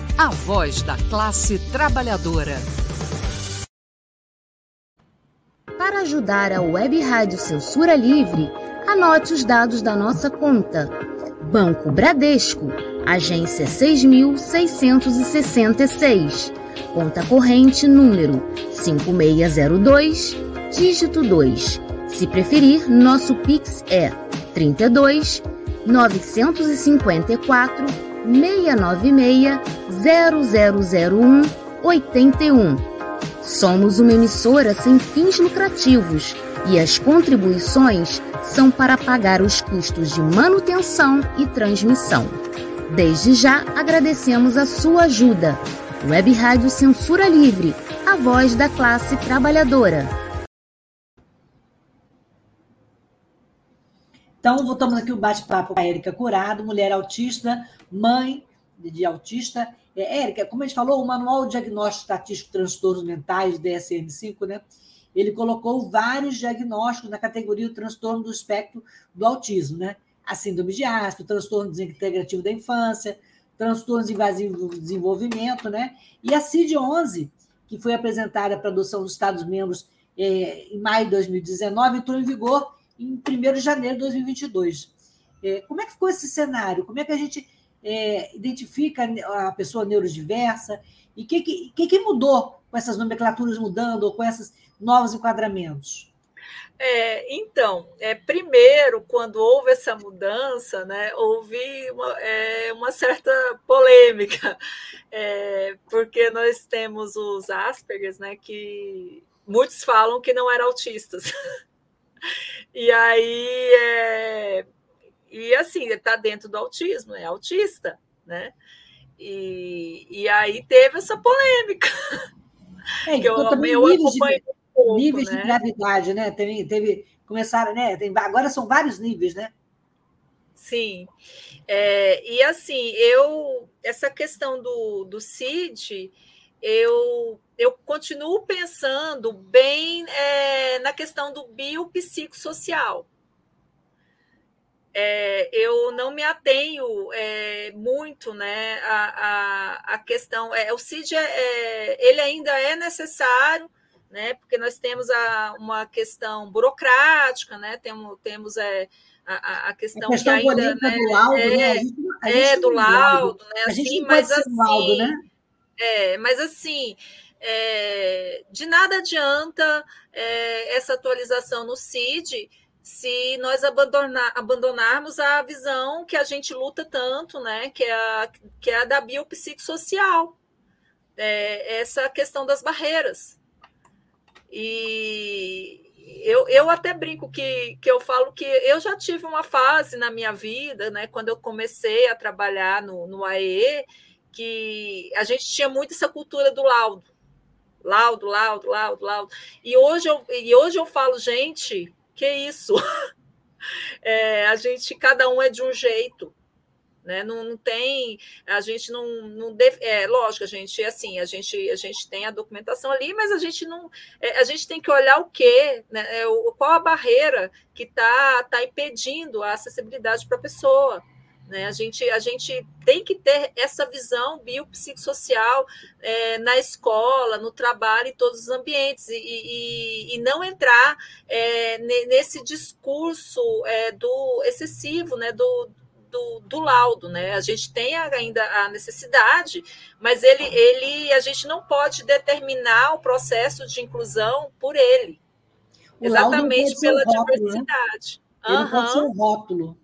A voz da classe trabalhadora. Para ajudar a Web Rádio Censura Livre, anote os dados da nossa conta Banco Bradesco, agência 6666, conta corrente número 5602, dígito 2. Se preferir, nosso Pix é 32 954 696 0001 81. Somos uma emissora sem fins lucrativos e as contribuições são para pagar os custos de manutenção e transmissão. Desde já agradecemos a sua ajuda. Web Rádio Censura Livre, a voz da classe trabalhadora. Então, voltamos aqui o bate-papo com a Érica Curado, mulher autista, mãe de autista. É, Érica, como a gente falou, o Manual Diagnóstico Estatístico de Transtornos Mentais, DSM-5, né? ele colocou vários diagnósticos na categoria do transtorno do espectro do autismo, né? A síndrome de Asperger, transtorno desintegrativo da infância, transtornos invasivos do desenvolvimento, né? E a CID-11, que foi apresentada para adoção dos Estados-membros é, em maio de 2019, entrou em vigor em 1 de janeiro de 2022. É, como é que ficou esse cenário? Como é que a gente é, identifica a pessoa neurodiversa? E o que, que, que mudou com essas nomenclaturas mudando ou com esses novos enquadramentos? É, então, é, primeiro, quando houve essa mudança, né, houve uma, é, uma certa polêmica, é, porque nós temos os Aspergers, né, que muitos falam que não eram autistas. e aí, é, e assim, está dentro do autismo, é autista, né? E, e aí teve essa polêmica. É, que eu, eu acompanho pouco, níveis né? de gravidade, né? Teve, teve, começaram, né? Tem, agora são vários níveis, né? Sim. É, e assim, eu essa questão do, do CID, eu, eu continuo pensando bem é, na questão do biopsicossocial. É, eu não me atenho é, muito né, à, à, à questão. É, o CID é, é, ele ainda é necessário, né? Porque nós temos a, uma questão burocrática, né? Temos, temos é, a, a questão, a questão que ainda né, do laudo, é, né? A gente, a é do laudo, né? A gente assim, mas assim, laudo, né? É, mas assim, é, de nada adianta é, essa atualização no CID se nós abandonar, abandonarmos a visão que a gente luta tanto, né, que é a, que é a da biopsicossocial, é, essa questão das barreiras. E eu, eu até brinco que, que eu falo que eu já tive uma fase na minha vida, né, quando eu comecei a trabalhar no, no AE, que a gente tinha muito essa cultura do laudo. Laudo, laudo, laudo, laudo. E hoje eu, e hoje eu falo, gente, que isso? É, a gente, cada um é de um jeito. Né? Não, não tem, a gente não, não deve, é lógico, a gente assim, a gente a gente tem a documentação ali, mas a gente não, é, a gente tem que olhar o que, né? É, o, qual a barreira que está tá impedindo a acessibilidade para a pessoa. Né? A, gente, a gente tem que ter essa visão biopsicossocial é, na escola, no trabalho, em todos os ambientes, e, e, e não entrar é, nesse discurso é, do excessivo, né, do, do, do, laudo, né? A gente tem ainda a necessidade, mas ele, ele, a gente não pode determinar o processo de inclusão por ele, o exatamente pela rótulo, né? diversidade. Né? Ele uhum. pode ser um rótulo.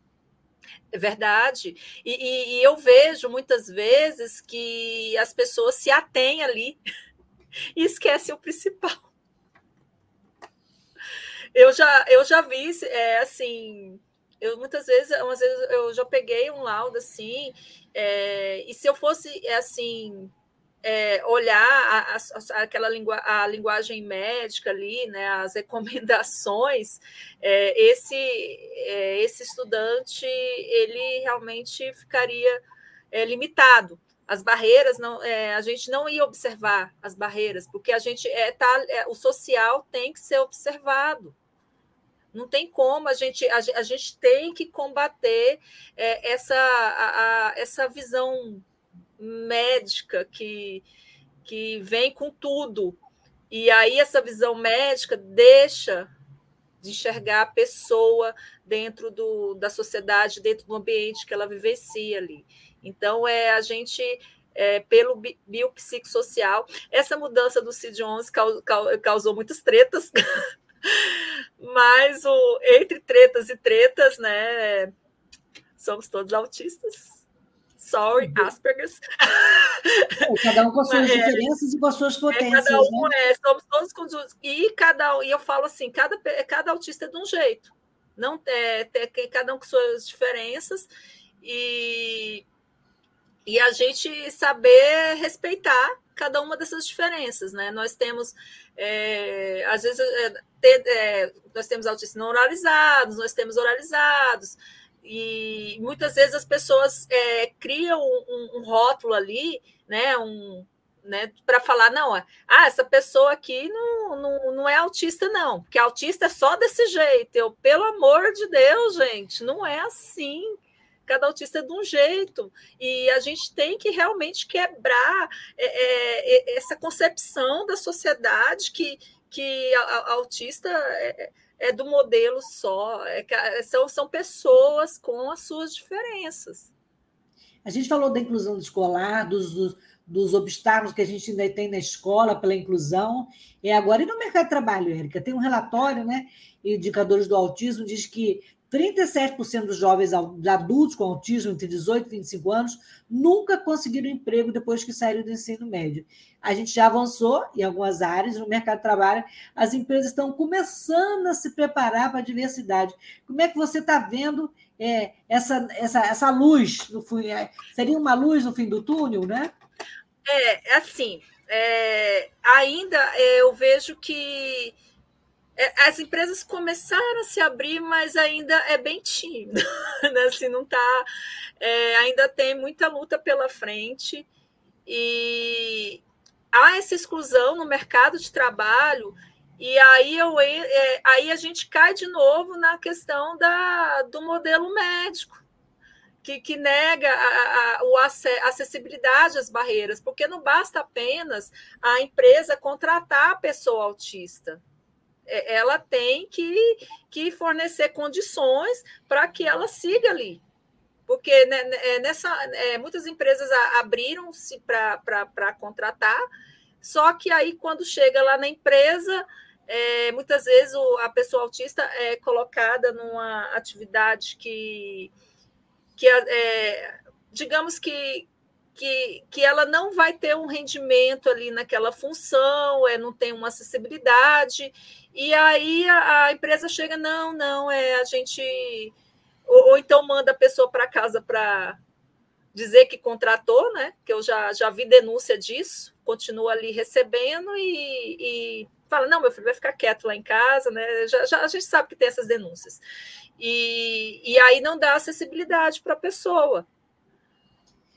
É verdade. E, e, e, eu vejo muitas vezes que as pessoas se atêm ali e esquecem o principal. Eu já, eu já vi, é, assim, eu muitas vezes, umas vezes eu já peguei um laudo assim, é, e se eu fosse, é, assim, é, olhar a, a, aquela a linguagem médica ali, né, as recomendações, é, esse, é, esse estudante ele realmente ficaria é, limitado. As barreiras não, é, a gente não ia observar as barreiras, porque a gente é, tá, o social tem que ser observado. Não tem como a gente a, a gente tem que combater essa a, essa visão médica que, que vem com tudo. E aí essa visão médica deixa de enxergar a pessoa dentro do, da sociedade, dentro do ambiente que ela vivencia ali. Então, é a gente, é, pelo biopsicossocial, essa mudança do CID-11 causou muitas tretas, mas o, entre tretas e tretas, né, somos todos autistas, sorry, uhum. Asperger's. É, cada um com as suas é, diferenças e com as suas potências. É, cada um né? é, somos todos conjuntos. E cada e eu falo assim, cada, cada autista é de um jeito. Não é, tem, cada um com suas diferenças e, e a gente saber respeitar cada uma dessas diferenças, né? Nós temos, é, às vezes, é, ter, é, nós temos autistas não oralizados, nós temos oralizados, e muitas vezes as pessoas é, criam um, um, rótulo ali, né, um, né, para falar, não, ah, essa pessoa aqui não, não, não é autista, não, porque autista é só desse jeito. Eu, pelo amor de Deus, gente, não é assim. Cada autista é de um jeito. E a gente tem que realmente quebrar é, é, é essa concepção da sociedade que, que a, a autista é, é do modelo só, é, é, são, são pessoas com as suas diferenças. A gente falou da inclusão escolar, dos, dos, dos, obstáculos que a gente ainda tem na escola pela inclusão, e agora e no mercado de trabalho, Érica? Tem um relatório, né? Indicadores do autismo diz que 37% dos jovens adultos com autismo entre 18 e 25 anos nunca conseguiram emprego depois que saíram do ensino médio. A gente já avançou em algumas áreas no mercado de trabalho, as empresas estão começando a se preparar para a diversidade. Como é que você está vendo é, essa, essa, essa luz? No, é, seria uma luz no fim do túnel, né? É, assim, é, ainda é, eu vejo que é, as empresas começaram a se abrir, mas ainda é bem tímido, né? assim, não tá, é, ainda tem muita luta pela frente e há essa exclusão no mercado de trabalho e aí, eu, é, aí a gente cai de novo na questão da, do modelo médico, que, que nega a, a, a acessibilidade às barreiras, porque não basta apenas a empresa contratar a pessoa autista. É, ela tem que, que fornecer condições para que ela siga ali. porque né, né é, nessa, é, muitas empresas abriram-se para contratar, só que aí quando chega lá na empresa, é, muitas vezes o, a pessoa autista é colocada numa atividade que, que é, digamos que, que, que ela não vai ter um rendimento ali naquela função, é, não tem uma acessibilidade, e aí a, a empresa chega, não, não, é a gente. Ou, ou então manda a pessoa para casa para dizer que contratou, né? Que eu já, já vi denúncia disso, continua ali recebendo e, e fala: não, meu filho vai ficar quieto lá em casa, né? Já, já, a gente sabe que tem essas denúncias. E, e aí não dá acessibilidade para a pessoa.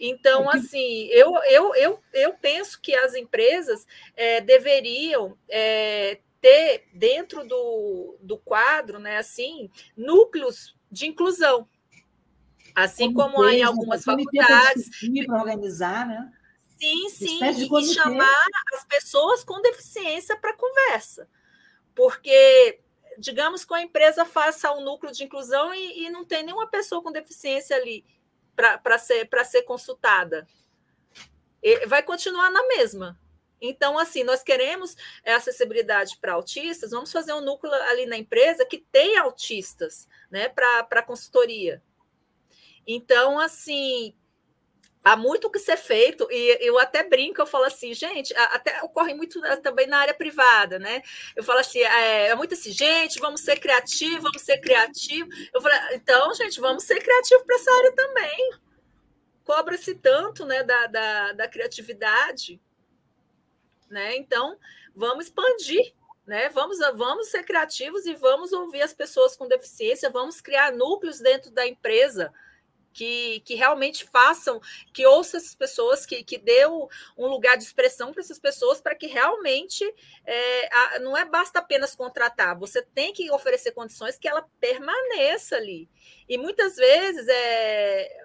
Então, assim, eu, eu, eu, eu penso que as empresas é, deveriam é, ter dentro do, do quadro, né, assim, núcleos de inclusão. Assim como há em algumas faculdades. Para organizar, né? Sim, sim, e, e chamar as pessoas com deficiência para conversa. Porque, digamos que a empresa faça um núcleo de inclusão e, e não tem nenhuma pessoa com deficiência ali para ser, ser consultada. E vai continuar na mesma. Então, assim, nós queremos acessibilidade para autistas, vamos fazer um núcleo ali na empresa que tem autistas, né, para consultoria. Então, assim, há muito o que ser feito, e eu até brinco, eu falo assim, gente, até ocorre muito também na área privada, né? Eu falo assim, é, é muito assim, gente, vamos ser criativos, vamos ser criativos. Eu falo, então, gente, vamos ser criativos para essa área também. Cobra-se tanto né, da, da, da criatividade, né? Então, vamos expandir né? Vamos, vamos ser criativos e vamos ouvir as pessoas com deficiência, vamos criar núcleos dentro da empresa, que, que realmente façam, que ouçam essas pessoas, que, que dê um lugar de expressão para essas pessoas, para que realmente é, a, não é basta apenas contratar, você tem que oferecer condições que ela permaneça ali. E muitas vezes é,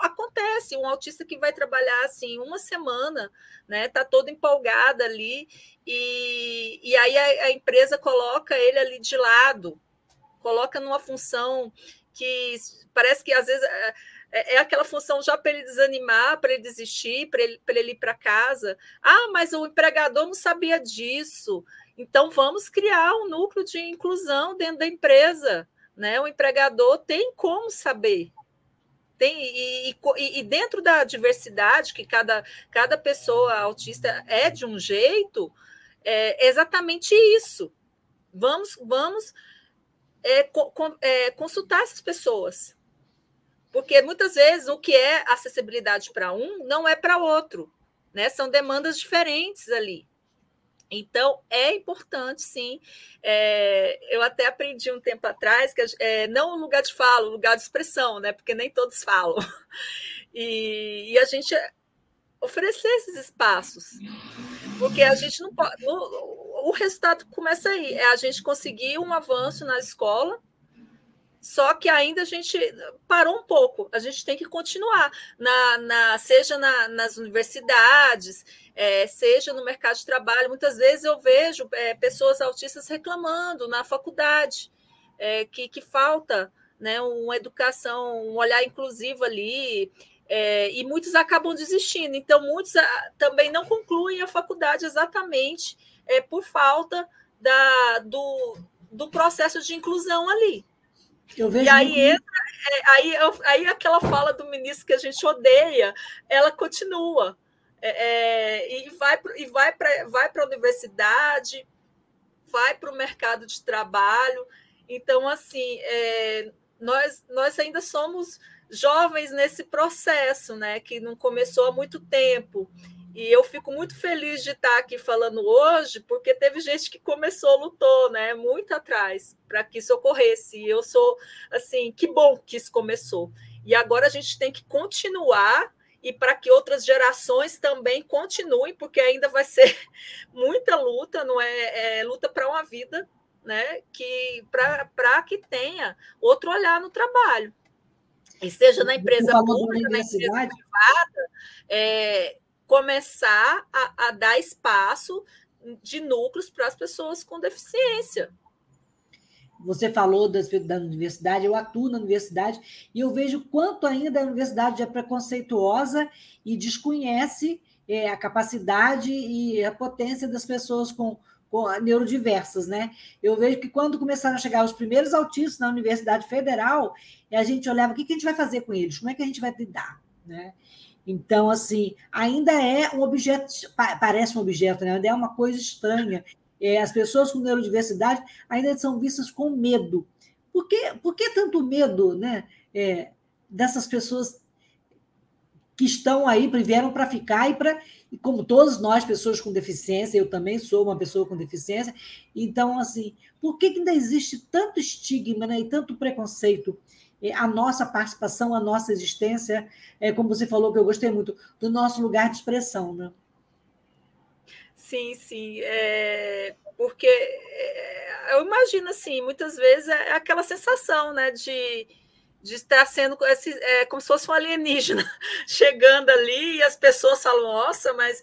acontece um autista que vai trabalhar assim uma semana, né? Tá todo empolgado ali e, e aí a, a empresa coloca ele ali de lado, coloca numa função que parece que às vezes é, é, é aquela função já para ele desanimar, para ele desistir, para ele, ele ir para casa. Ah, mas o empregador não sabia disso. Então vamos criar um núcleo de inclusão dentro da empresa. Né? O empregador tem como saber. Tem, e, e, e dentro da diversidade, que cada, cada pessoa autista é de um jeito, é exatamente isso. Vamos, vamos é, é, consultar essas pessoas. Porque muitas vezes o que é acessibilidade para um não é para outro, né? São demandas diferentes ali. Então, é importante, sim. É, eu até aprendi um tempo atrás que é, não o lugar de fala, o lugar de expressão, né? Porque nem todos falam. E, e a gente oferecer esses espaços. Porque a gente não pode. O, o resultado começa aí, é a gente conseguir um avanço na escola, só que ainda a gente parou um pouco, a gente tem que continuar, na, na seja na, nas universidades, é, seja no mercado de trabalho. Muitas vezes eu vejo é, pessoas autistas reclamando na faculdade é, que, que falta né, uma educação, um olhar inclusivo ali, é, e muitos acabam desistindo. Então, muitos ah, também não concluem a faculdade exatamente é, por falta da, do, do processo de inclusão ali. e aí entra, é, aí, aí aquela fala do ministro que a gente odeia, ela continua. É, é, e vai, e vai para vai a universidade, vai para o mercado de trabalho. Então, assim, é, nós, nós ainda somos jovens nesse processo, né, que não começou há muito tempo. E eu fico muito feliz de estar aqui falando hoje, porque teve gente que começou, lutou, né, muito atrás, para que isso ocorresse. E eu sou assim, que bom que isso começou. E agora a gente tem que continuar e para que outras gerações também continuem, porque ainda vai ser muita luta, não é, é luta para uma vida, né? Que para que tenha outro olhar no trabalho. E seja na empresa pública, na empresa privada, é, começar a, a dar espaço de núcleos para as pessoas com deficiência. você falou da, da universidade, eu atuo na universidade e eu vejo quanto ainda a universidade é preconceituosa e desconhece é, a capacidade e a potência das pessoas com, com neurodiversas, né? Eu vejo que quando começaram a chegar os primeiros autistas na Universidade Federal, a gente olhava o que, que a gente vai fazer com eles, como é que a gente vai lidar, né? Então, assim, ainda é um objeto, parece um objeto, né? ainda é uma coisa estranha. É, as pessoas com neurodiversidade ainda são vistas com medo. Por que, por que tanto medo né? É, dessas pessoas que estão aí, vieram para ficar e para, como todos nós, pessoas com deficiência, eu também sou uma pessoa com deficiência, então, assim, por que ainda existe tanto estigma né, e tanto preconceito a nossa participação, a nossa existência, é, como você falou, que eu gostei muito, do nosso lugar de expressão. Né? Sim, sim. É, porque é, eu imagino assim, muitas vezes é aquela sensação né, de, de estar sendo é, como se fosse um alienígena chegando ali e as pessoas falam, nossa, mas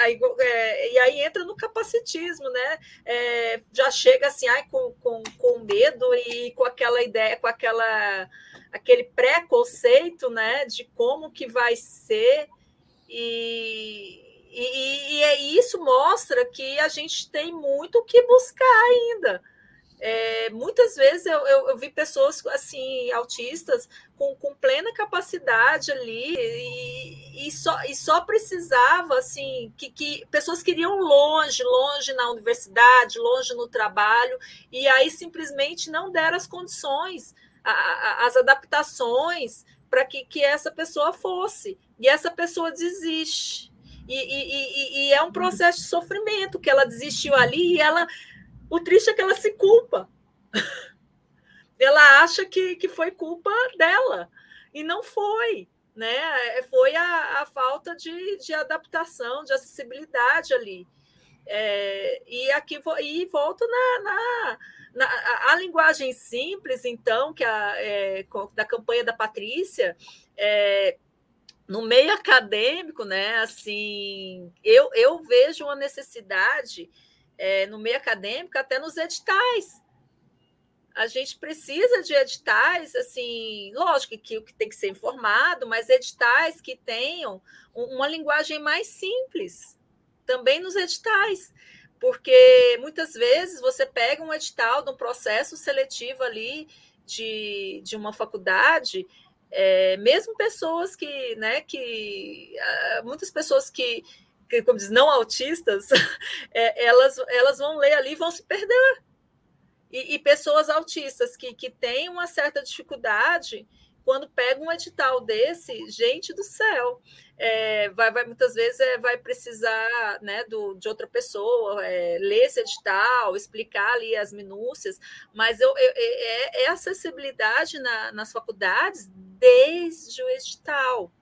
Aí, é, e aí entra no capacitismo, né? É, já chega assim, ai, com, com, com medo e com aquela ideia, com aquela aquele preconceito, né? De como que vai ser e, e, e isso mostra que a gente tem muito o que buscar ainda. É, muitas vezes eu, eu, eu, vi pessoas assim autistas com, com plena capacidade ali e, e, só, e só precisava assim que, que pessoas queriam longe, longe na universidade, longe no trabalho e aí simplesmente não deram as condições, a, a, as adaptações para que, que essa pessoa fosse. E essa pessoa desiste. E, e, e, é um processo de sofrimento que ela desistiu ali e ela o triste é que ela se culpa. ela acha que, que foi culpa dela. E não foi. Né? É, foi a, a falta de, de adaptação, de acessibilidade ali. É, e aqui e volto na, na, na, a linguagem simples, então, que a, é, da campanha da Patrícia, é, no meio acadêmico, né? Assim, eu, eu vejo uma necessidade é, no meio acadêmico, até nos editais. A gente precisa de editais, assim, lógico que o que tem que ser informado, mas editais que tenham uma linguagem mais simples, também nos editais, porque muitas vezes você pega um edital de um processo seletivo ali de, de uma faculdade, é, mesmo pessoas que, né, que ah, muitas pessoas que que, como diz, não autistas, é, elas, elas vão ler ali e vão se perder. E, e, pessoas autistas que, que têm uma certa dificuldade, quando pegam um edital desse, gente do céu, é, vai, vai, muitas vezes é, vai precisar né, do, de outra pessoa é, ler esse edital, explicar ali as minúcias, mas eu, eu é, é acessibilidade na, nas faculdades desde o edital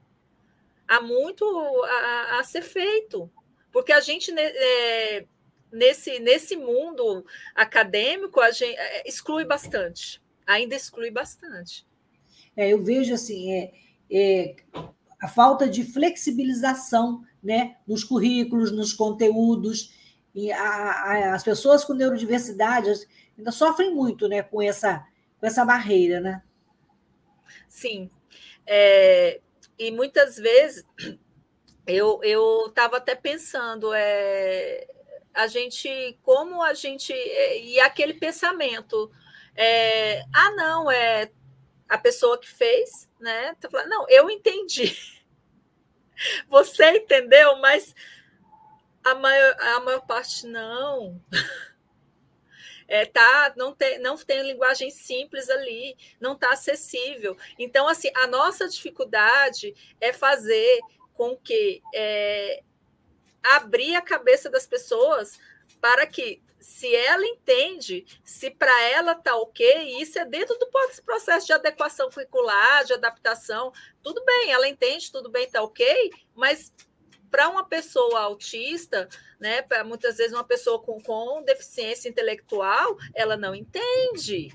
há muito a, a ser feito, porque a gente é, nesse, nesse mundo acadêmico a gente é, exclui bastante, ainda exclui bastante. É, eu vejo assim, é, é, a falta de flexibilização né, nos currículos, nos conteúdos, e a, a, as pessoas com neurodiversidade ainda sofrem muito né, com, essa, com essa barreira, né? Sim. É, e muitas vezes eu eu estava até pensando é, a gente como a gente é, e aquele pensamento é, ah não é a pessoa que fez né? Tá falando, não eu entendi você entendeu? Mas a maior, a maior parte não é, tá, não tem, não tem linguagem simples ali, não está acessível. Então, assim, a nossa dificuldade é fazer com que é, abrir a cabeça das pessoas para que se ela entende, se para ela está ok, isso é dentro do processo de adequação curricular, de adaptação, tudo bem, ela entende, tudo bem, está ok, mas para uma pessoa autista, né, para muitas vezes uma pessoa com, com deficiência intelectual, ela não entende.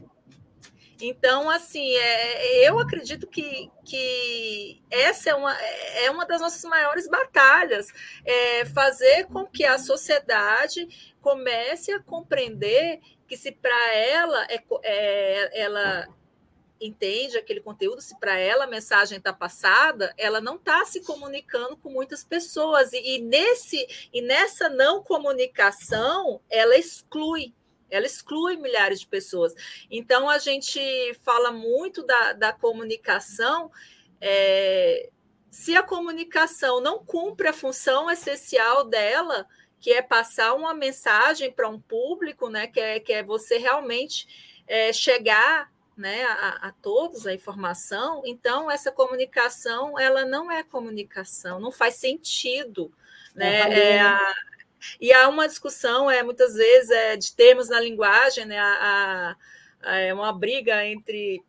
Então, assim, é, eu acredito que, que essa é uma, é uma das nossas maiores batalhas, é fazer com que a sociedade comece a compreender que se para ela é, é, ela entende aquele conteúdo, se para ela a mensagem está passada, ela não está se comunicando com muitas pessoas. E, e, nesse, e nessa não comunicação, ela exclui. Ela exclui milhares de pessoas. Então, a gente fala muito da, da comunicação. É, se a comunicação não cumpre a função essencial dela, que é passar uma mensagem para um público, né, que, é, que é você realmente é, chegar né, a, a, todos a informação, então essa comunicação ela não é comunicação, não faz sentido. Né? É, a, e há uma discussão, é, muitas vezes, é, de termos na linguagem, né, a, a, é uma briga entre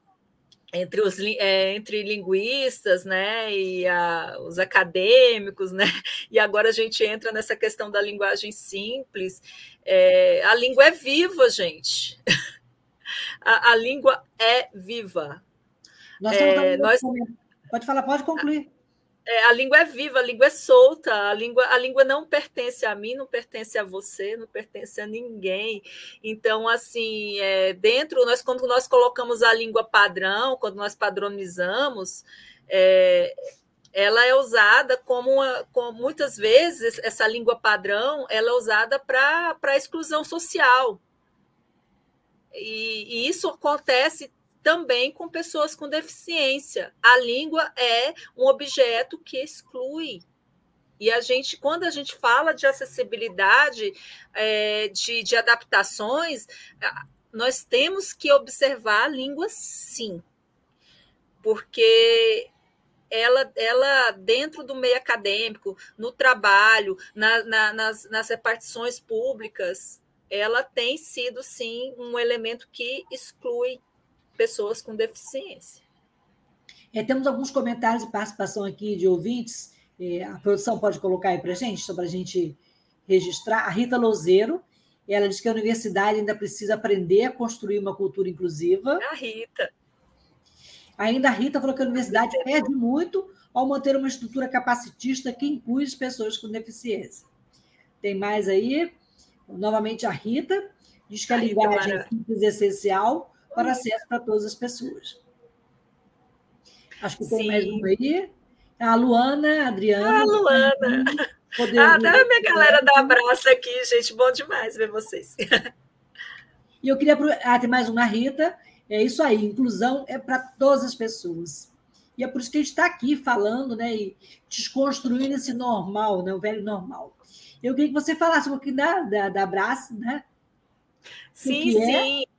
entre os é, entre linguistas, né, e a, os acadêmicos, né, e agora a gente entra nessa questão da linguagem simples. É, a língua é viva, gente. a, a língua é viva. Nós é, nós... Pode falar, pode concluir. É, a língua é viva, a língua é solta, a língua, a língua não pertence a mim, não pertence a você, não pertence a ninguém. Então, assim, é, dentro, nós, quando nós colocamos a língua padrão, quando nós padronizamos, é, ela é usada como, uma, como, muitas vezes essa língua padrão ela é usada para exclusão social. E, e isso acontece também com pessoas com deficiência. A língua é um objeto que exclui. E a gente, quando a gente fala de acessibilidade, é, de, de adaptações, nós temos que observar a língua sim, porque ela, ela dentro do meio acadêmico, no trabalho, na, na, nas, nas repartições públicas, ela tem sido sim um elemento que exclui pessoas com deficiência. É, temos alguns comentários e participação aqui de ouvintes. É, a produção pode colocar aí para a gente, só para a gente registrar. A Rita Lozeiro, ela diz que a universidade ainda precisa aprender a construir uma cultura inclusiva. A Rita. Ainda a Rita falou que a universidade perde muito ao manter uma estrutura capacitista que inclui as pessoas com deficiência. Tem mais aí? Novamente a Rita diz que a, linguagem é simples e essencial para acesso para todas as pessoas. Acho que tem mais uma aí. A Luana, a Adriana. Ah, Luana. Ah, dá a minha galera dar abraço aqui, gente. Bom demais ver vocês. E eu queria. Ah, tem mais uma, Rita. É isso aí, inclusão é para todas as pessoas. E é por isso que a gente está aqui falando, né? E desconstruindo esse normal, né? O velho normal. Eu queria que você falasse um pouquinho da, da, da Abraça, né? Sim, sim. É?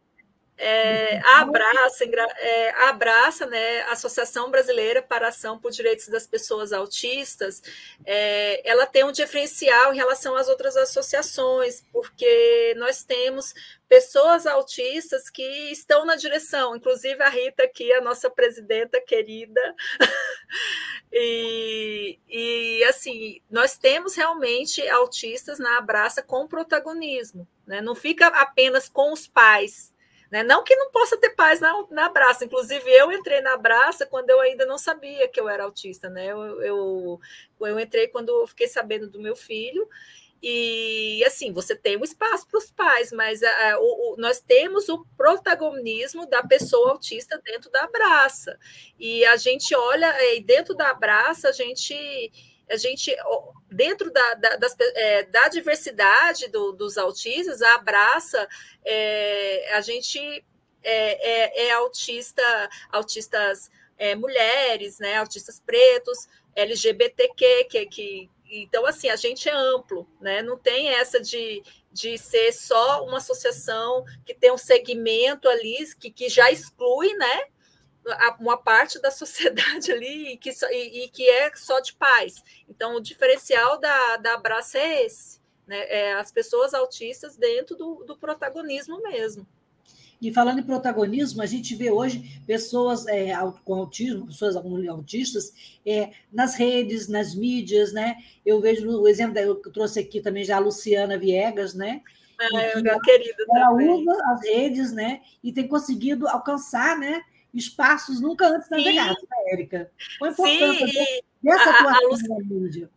É, a Abraça, é, a Abraça, né, Associação Brasileira para a Ação por Direitos das Pessoas Autistas, é, ela tem um diferencial em relação às outras associações, porque nós temos pessoas autistas que estão na direção, inclusive a Rita aqui, a nossa presidenta querida, e, e assim, nós temos realmente autistas na Abraça com protagonismo, né? não fica apenas com os pais, né? Não que não possa ter paz na, na Braça. Inclusive, eu entrei na Braça quando eu ainda não sabia que eu era autista. Né? Eu, eu, eu entrei quando eu fiquei sabendo do meu filho. E assim, você tem um espaço para os pais, mas a, o, o, nós temos o protagonismo da pessoa autista dentro da Abraça. E a gente olha, e dentro da Abraça, a gente a gente, dentro da, da, das, é, da diversidade do, dos autistas, a abraça, é, a gente é, é, é autista, autistas é, mulheres, né, autistas pretos, LGBTQ, que, que, então, assim, a gente é amplo, né? Não tem essa de, de ser só uma associação que tem um segmento ali que, que já exclui, né? uma parte da sociedade ali e que, e, e, que é só de paz. Então, o diferencial da, da Abraça é esse, né? É as pessoas autistas dentro do, do protagonismo mesmo. E falando em protagonismo, a gente vê hoje pessoas é, com autismo, pessoas autistas, é, nas redes, nas mídias, né? Eu vejo o exemplo, eu trouxe aqui também já a Luciana Viegas, né? É, minha querida ela também. usa as redes, né? E tem conseguido alcançar, né? espaços nunca antes navegados, né, Érica? Qual a importância Sim, dessa atuação a, a na mídia?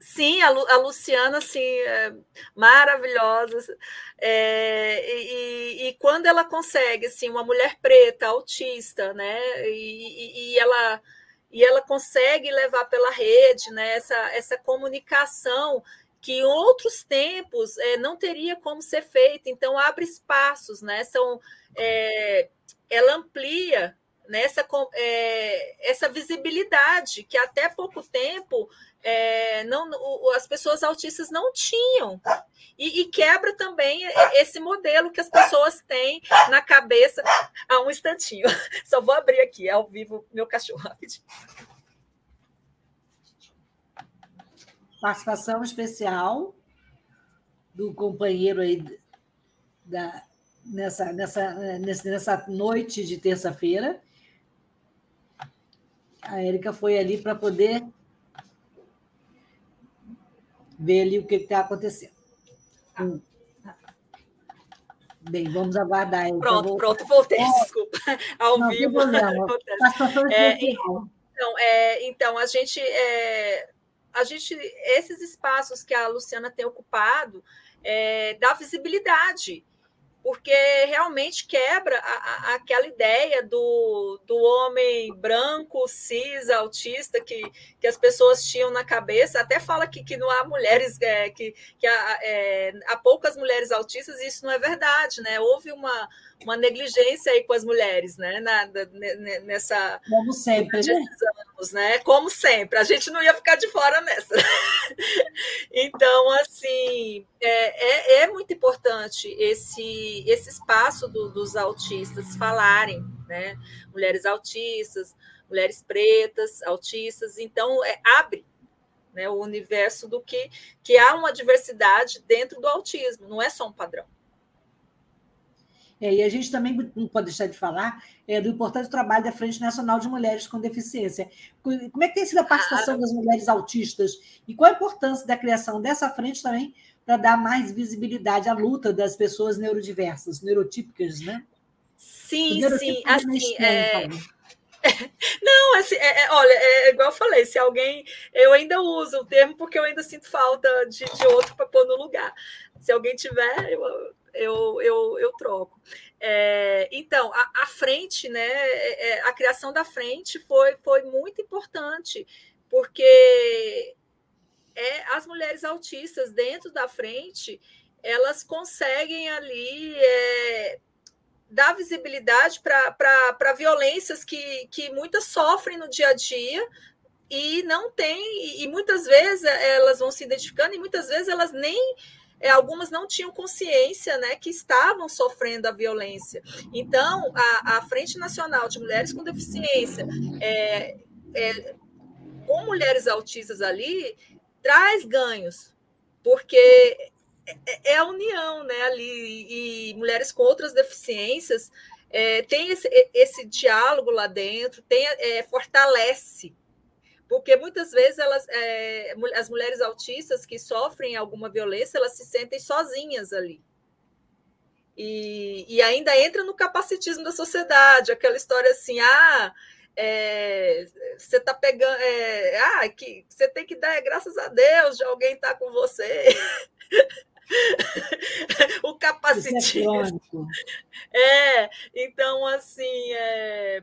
Sim, a, Lu, a Luciana, assim, é maravilhosa. É, e, e, quando ela consegue, assim, uma mulher preta, autista, né? E, e, ela, e ela consegue levar pela rede né, essa, essa comunicação que em outros tempos é, não teria como ser feita. Então, abre espaços, né? São, é, ela amplia né, essa, é, essa visibilidade que até pouco tempo é, não, o, as pessoas autistas não tinham. E, e, quebra também esse modelo que as pessoas têm na cabeça. Ah, um instantinho. Só vou abrir aqui, ao vivo, meu cachorro. Participação especial do companheiro aí da, nessa, nessa, nessa noite de terça-feira. A Érica foi ali para poder ver ali o que está acontecendo. Hum. Bem, vamos aguardar. Pronto, pronto, voltei, é, desculpa. Ao não, vivo. É, então, é, então, a gente, é, a gente, esses espaços que a Luciana tem ocupado, é, dá visibilidade porque realmente quebra a, a, aquela ideia do, do homem branco, cis, autista, que, que as pessoas tinham na cabeça. Até fala que, que não há mulheres, é, que, que há, é, há poucas mulheres autistas, e isso não é verdade, né? Houve uma, uma negligência aí com as mulheres, né? Na, nessa. Como sempre, né? Anos, né? Como sempre, a gente não ia ficar de fora nessa. então, assim, é, é, é, muito importante esse, esse espaço do, dos autistas falarem, né? Mulheres autistas, mulheres pretas, autistas, então é, abre né, o universo do que, que há uma diversidade dentro do autismo, não é só um padrão. É, e a gente também não pode deixar de falar é, do importante trabalho da Frente Nacional de Mulheres com Deficiência. Como é que tem sido a participação ah, das mulheres autistas e qual a importância da criação dessa frente também para dar mais visibilidade à luta das pessoas neurodiversas, neurotípicas, né? Sim, sim, assim, é... Não, assim, é, é, olha, é, é igual eu falei, se alguém. Eu ainda uso o termo porque eu ainda sinto falta de, de outro para pôr no lugar. Se alguém tiver, eu, eu, eu, eu troco. É, então, a, a, frente, né, é, é, a criação da frente foi, foi muito importante, porque é, as mulheres autistas dentro da frente, elas conseguem ali é, dar visibilidade para violências que, que muitas sofrem no dia a dia, e não tem, e muitas vezes elas vão se identificando, e muitas vezes elas nem é, algumas não tinham consciência né, que estavam sofrendo a violência. Então, a, a Frente Nacional de Mulheres com Deficiência, é, é, com mulheres autistas ali, traz ganhos, porque é, é a união né, ali, e mulheres com outras deficiências. É, tem esse, esse diálogo lá dentro, tem, é, fortalece porque muitas vezes elas, é, as mulheres autistas que sofrem alguma violência, elas se sentem sozinhas ali. E, e ainda entra no capacitismo da sociedade, aquela história assim, ah, é, você está pegando, é, ah, que você tem que dar graças a Deus de alguém estar tá com você. o é capacitismo. É, então assim, é,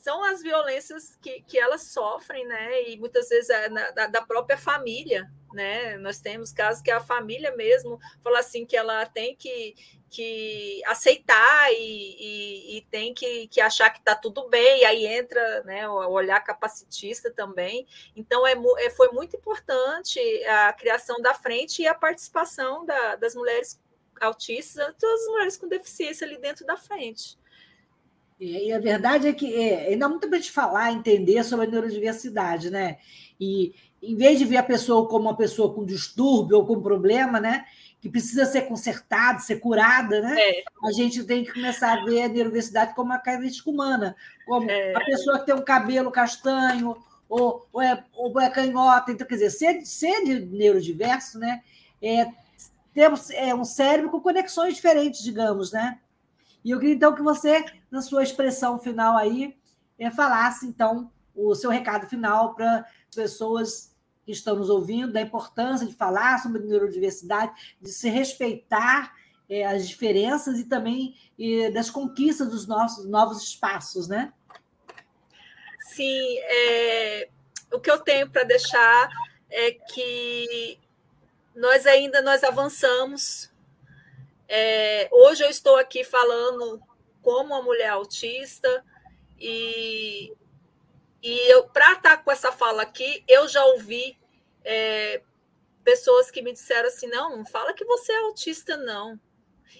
são as violências que, que elas sofrem, né? E muitas vezes é na, da, da, própria família, né? Nós temos casos que a família mesmo fala assim que ela tem que, que aceitar e, e, e tem que, que achar que está tudo bem, e aí entra né, o olhar capacitista também. Então, é, é, foi muito importante a criação da frente e a participação da, das mulheres autistas, todas as mulheres com deficiência ali dentro da frente. E a verdade é que é, ainda há muito para gente falar, entender sobre a neurodiversidade, né? E em vez de ver a pessoa como uma pessoa com distúrbio ou com problema, né? Que precisa ser consertada, ser curada, né? É. A gente tem que começar a ver a neurodiversidade como uma característica humana, como é. a pessoa que tem um cabelo castanho ou, ou, é, ou é canhota. Então, quer dizer, ser, ser neurodiverso, né? É, temos é um cérebro com conexões diferentes, digamos, né? E eu queria, então, que você, na sua expressão final aí, é, falasse, então, o seu recado final para pessoas que estão nos ouvindo da importância de falar sobre neurodiversidade, de se respeitar é, as diferenças e também e das conquistas dos nossos novos espaços, né? Sim, é, o que eu tenho para deixar é que nós ainda nós avançamos. É, hoje eu estou aqui falando como uma mulher autista e, e eu para estar tá com essa fala aqui eu já ouvi é, pessoas que me disseram assim não não fala que você é autista não.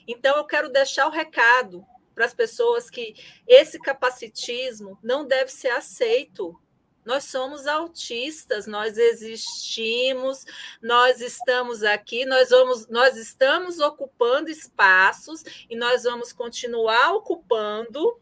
Então eu quero deixar o recado para as pessoas que esse capacitismo não deve ser aceito nós somos autistas, nós existimos, nós estamos aqui, nós vamos, nós estamos ocupando espaços e nós vamos continuar ocupando,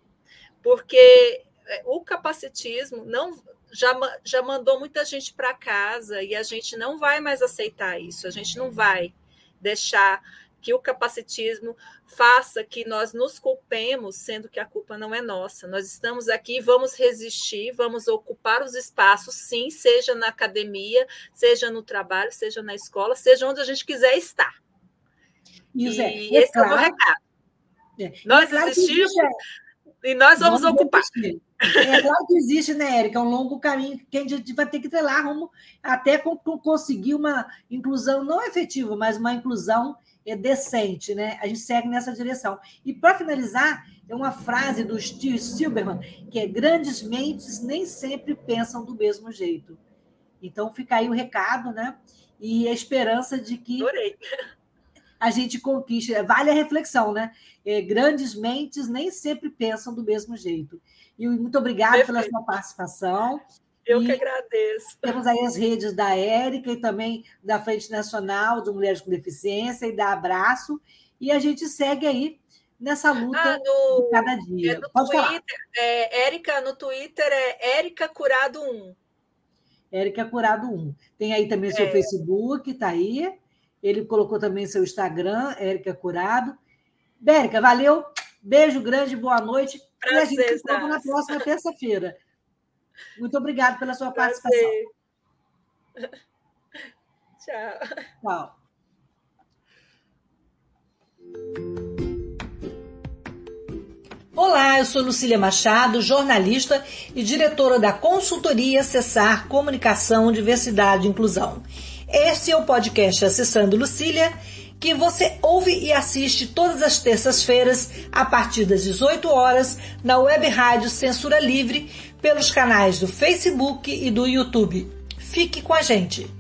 porque é, o capacitismo não já, já mandou muita gente para casa e a gente não vai mais aceitar isso, a gente não vai deixar que o capacitismo faça que nós nos culpemos, sendo que a culpa não é nossa. Nós estamos aqui, vamos resistir, vamos ocupar os espaços, sim, seja na academia, seja no trabalho, seja na escola, seja onde a gente quiser estar. E, e é esse claro, é o meu recado. É, nós é claro existimos e nós vamos, vamos ocupar. É claro que existe, né, Érica? É um longo caminho que a gente vai ter que trilhar rumo até conseguir uma inclusão não efetiva, mas uma inclusão é decente, né? A gente segue nessa direção. E para finalizar, é uma frase do Steve Silberman, que é grandes mentes nem sempre pensam do mesmo jeito. Então fica aí o recado, né? E a esperança de que Adorei. a gente conquiste. Vale a reflexão, né? É, grandes mentes nem sempre pensam do mesmo jeito. E muito obrigada pela sua participação. Eu e que agradeço. Temos aí as redes da Érica e também da Frente Nacional de Mulheres com Deficiência e da Abraço. E a gente segue aí nessa luta ah, no, de cada dia. É no Pode Twitter, é, Érica, no Twitter é Érica Curado 1. Érica Curado 1. Tem aí também seu é. Facebook, está aí. Ele colocou também seu Instagram, Érica Curado. Bérica, valeu. Beijo grande, boa noite. Prazer, e a gente se na próxima terça-feira. Muito obrigada pela sua participação. Tchau. Tchau. Olá, eu sou Lucília Machado, jornalista e diretora da consultoria Acessar Comunicação, Diversidade e Inclusão. Este é o podcast Acessando Lucília, que você ouve e assiste todas as terças-feiras a partir das 18 horas na web rádio Censura Livre pelos canais do Facebook e do YouTube. Fique com a gente!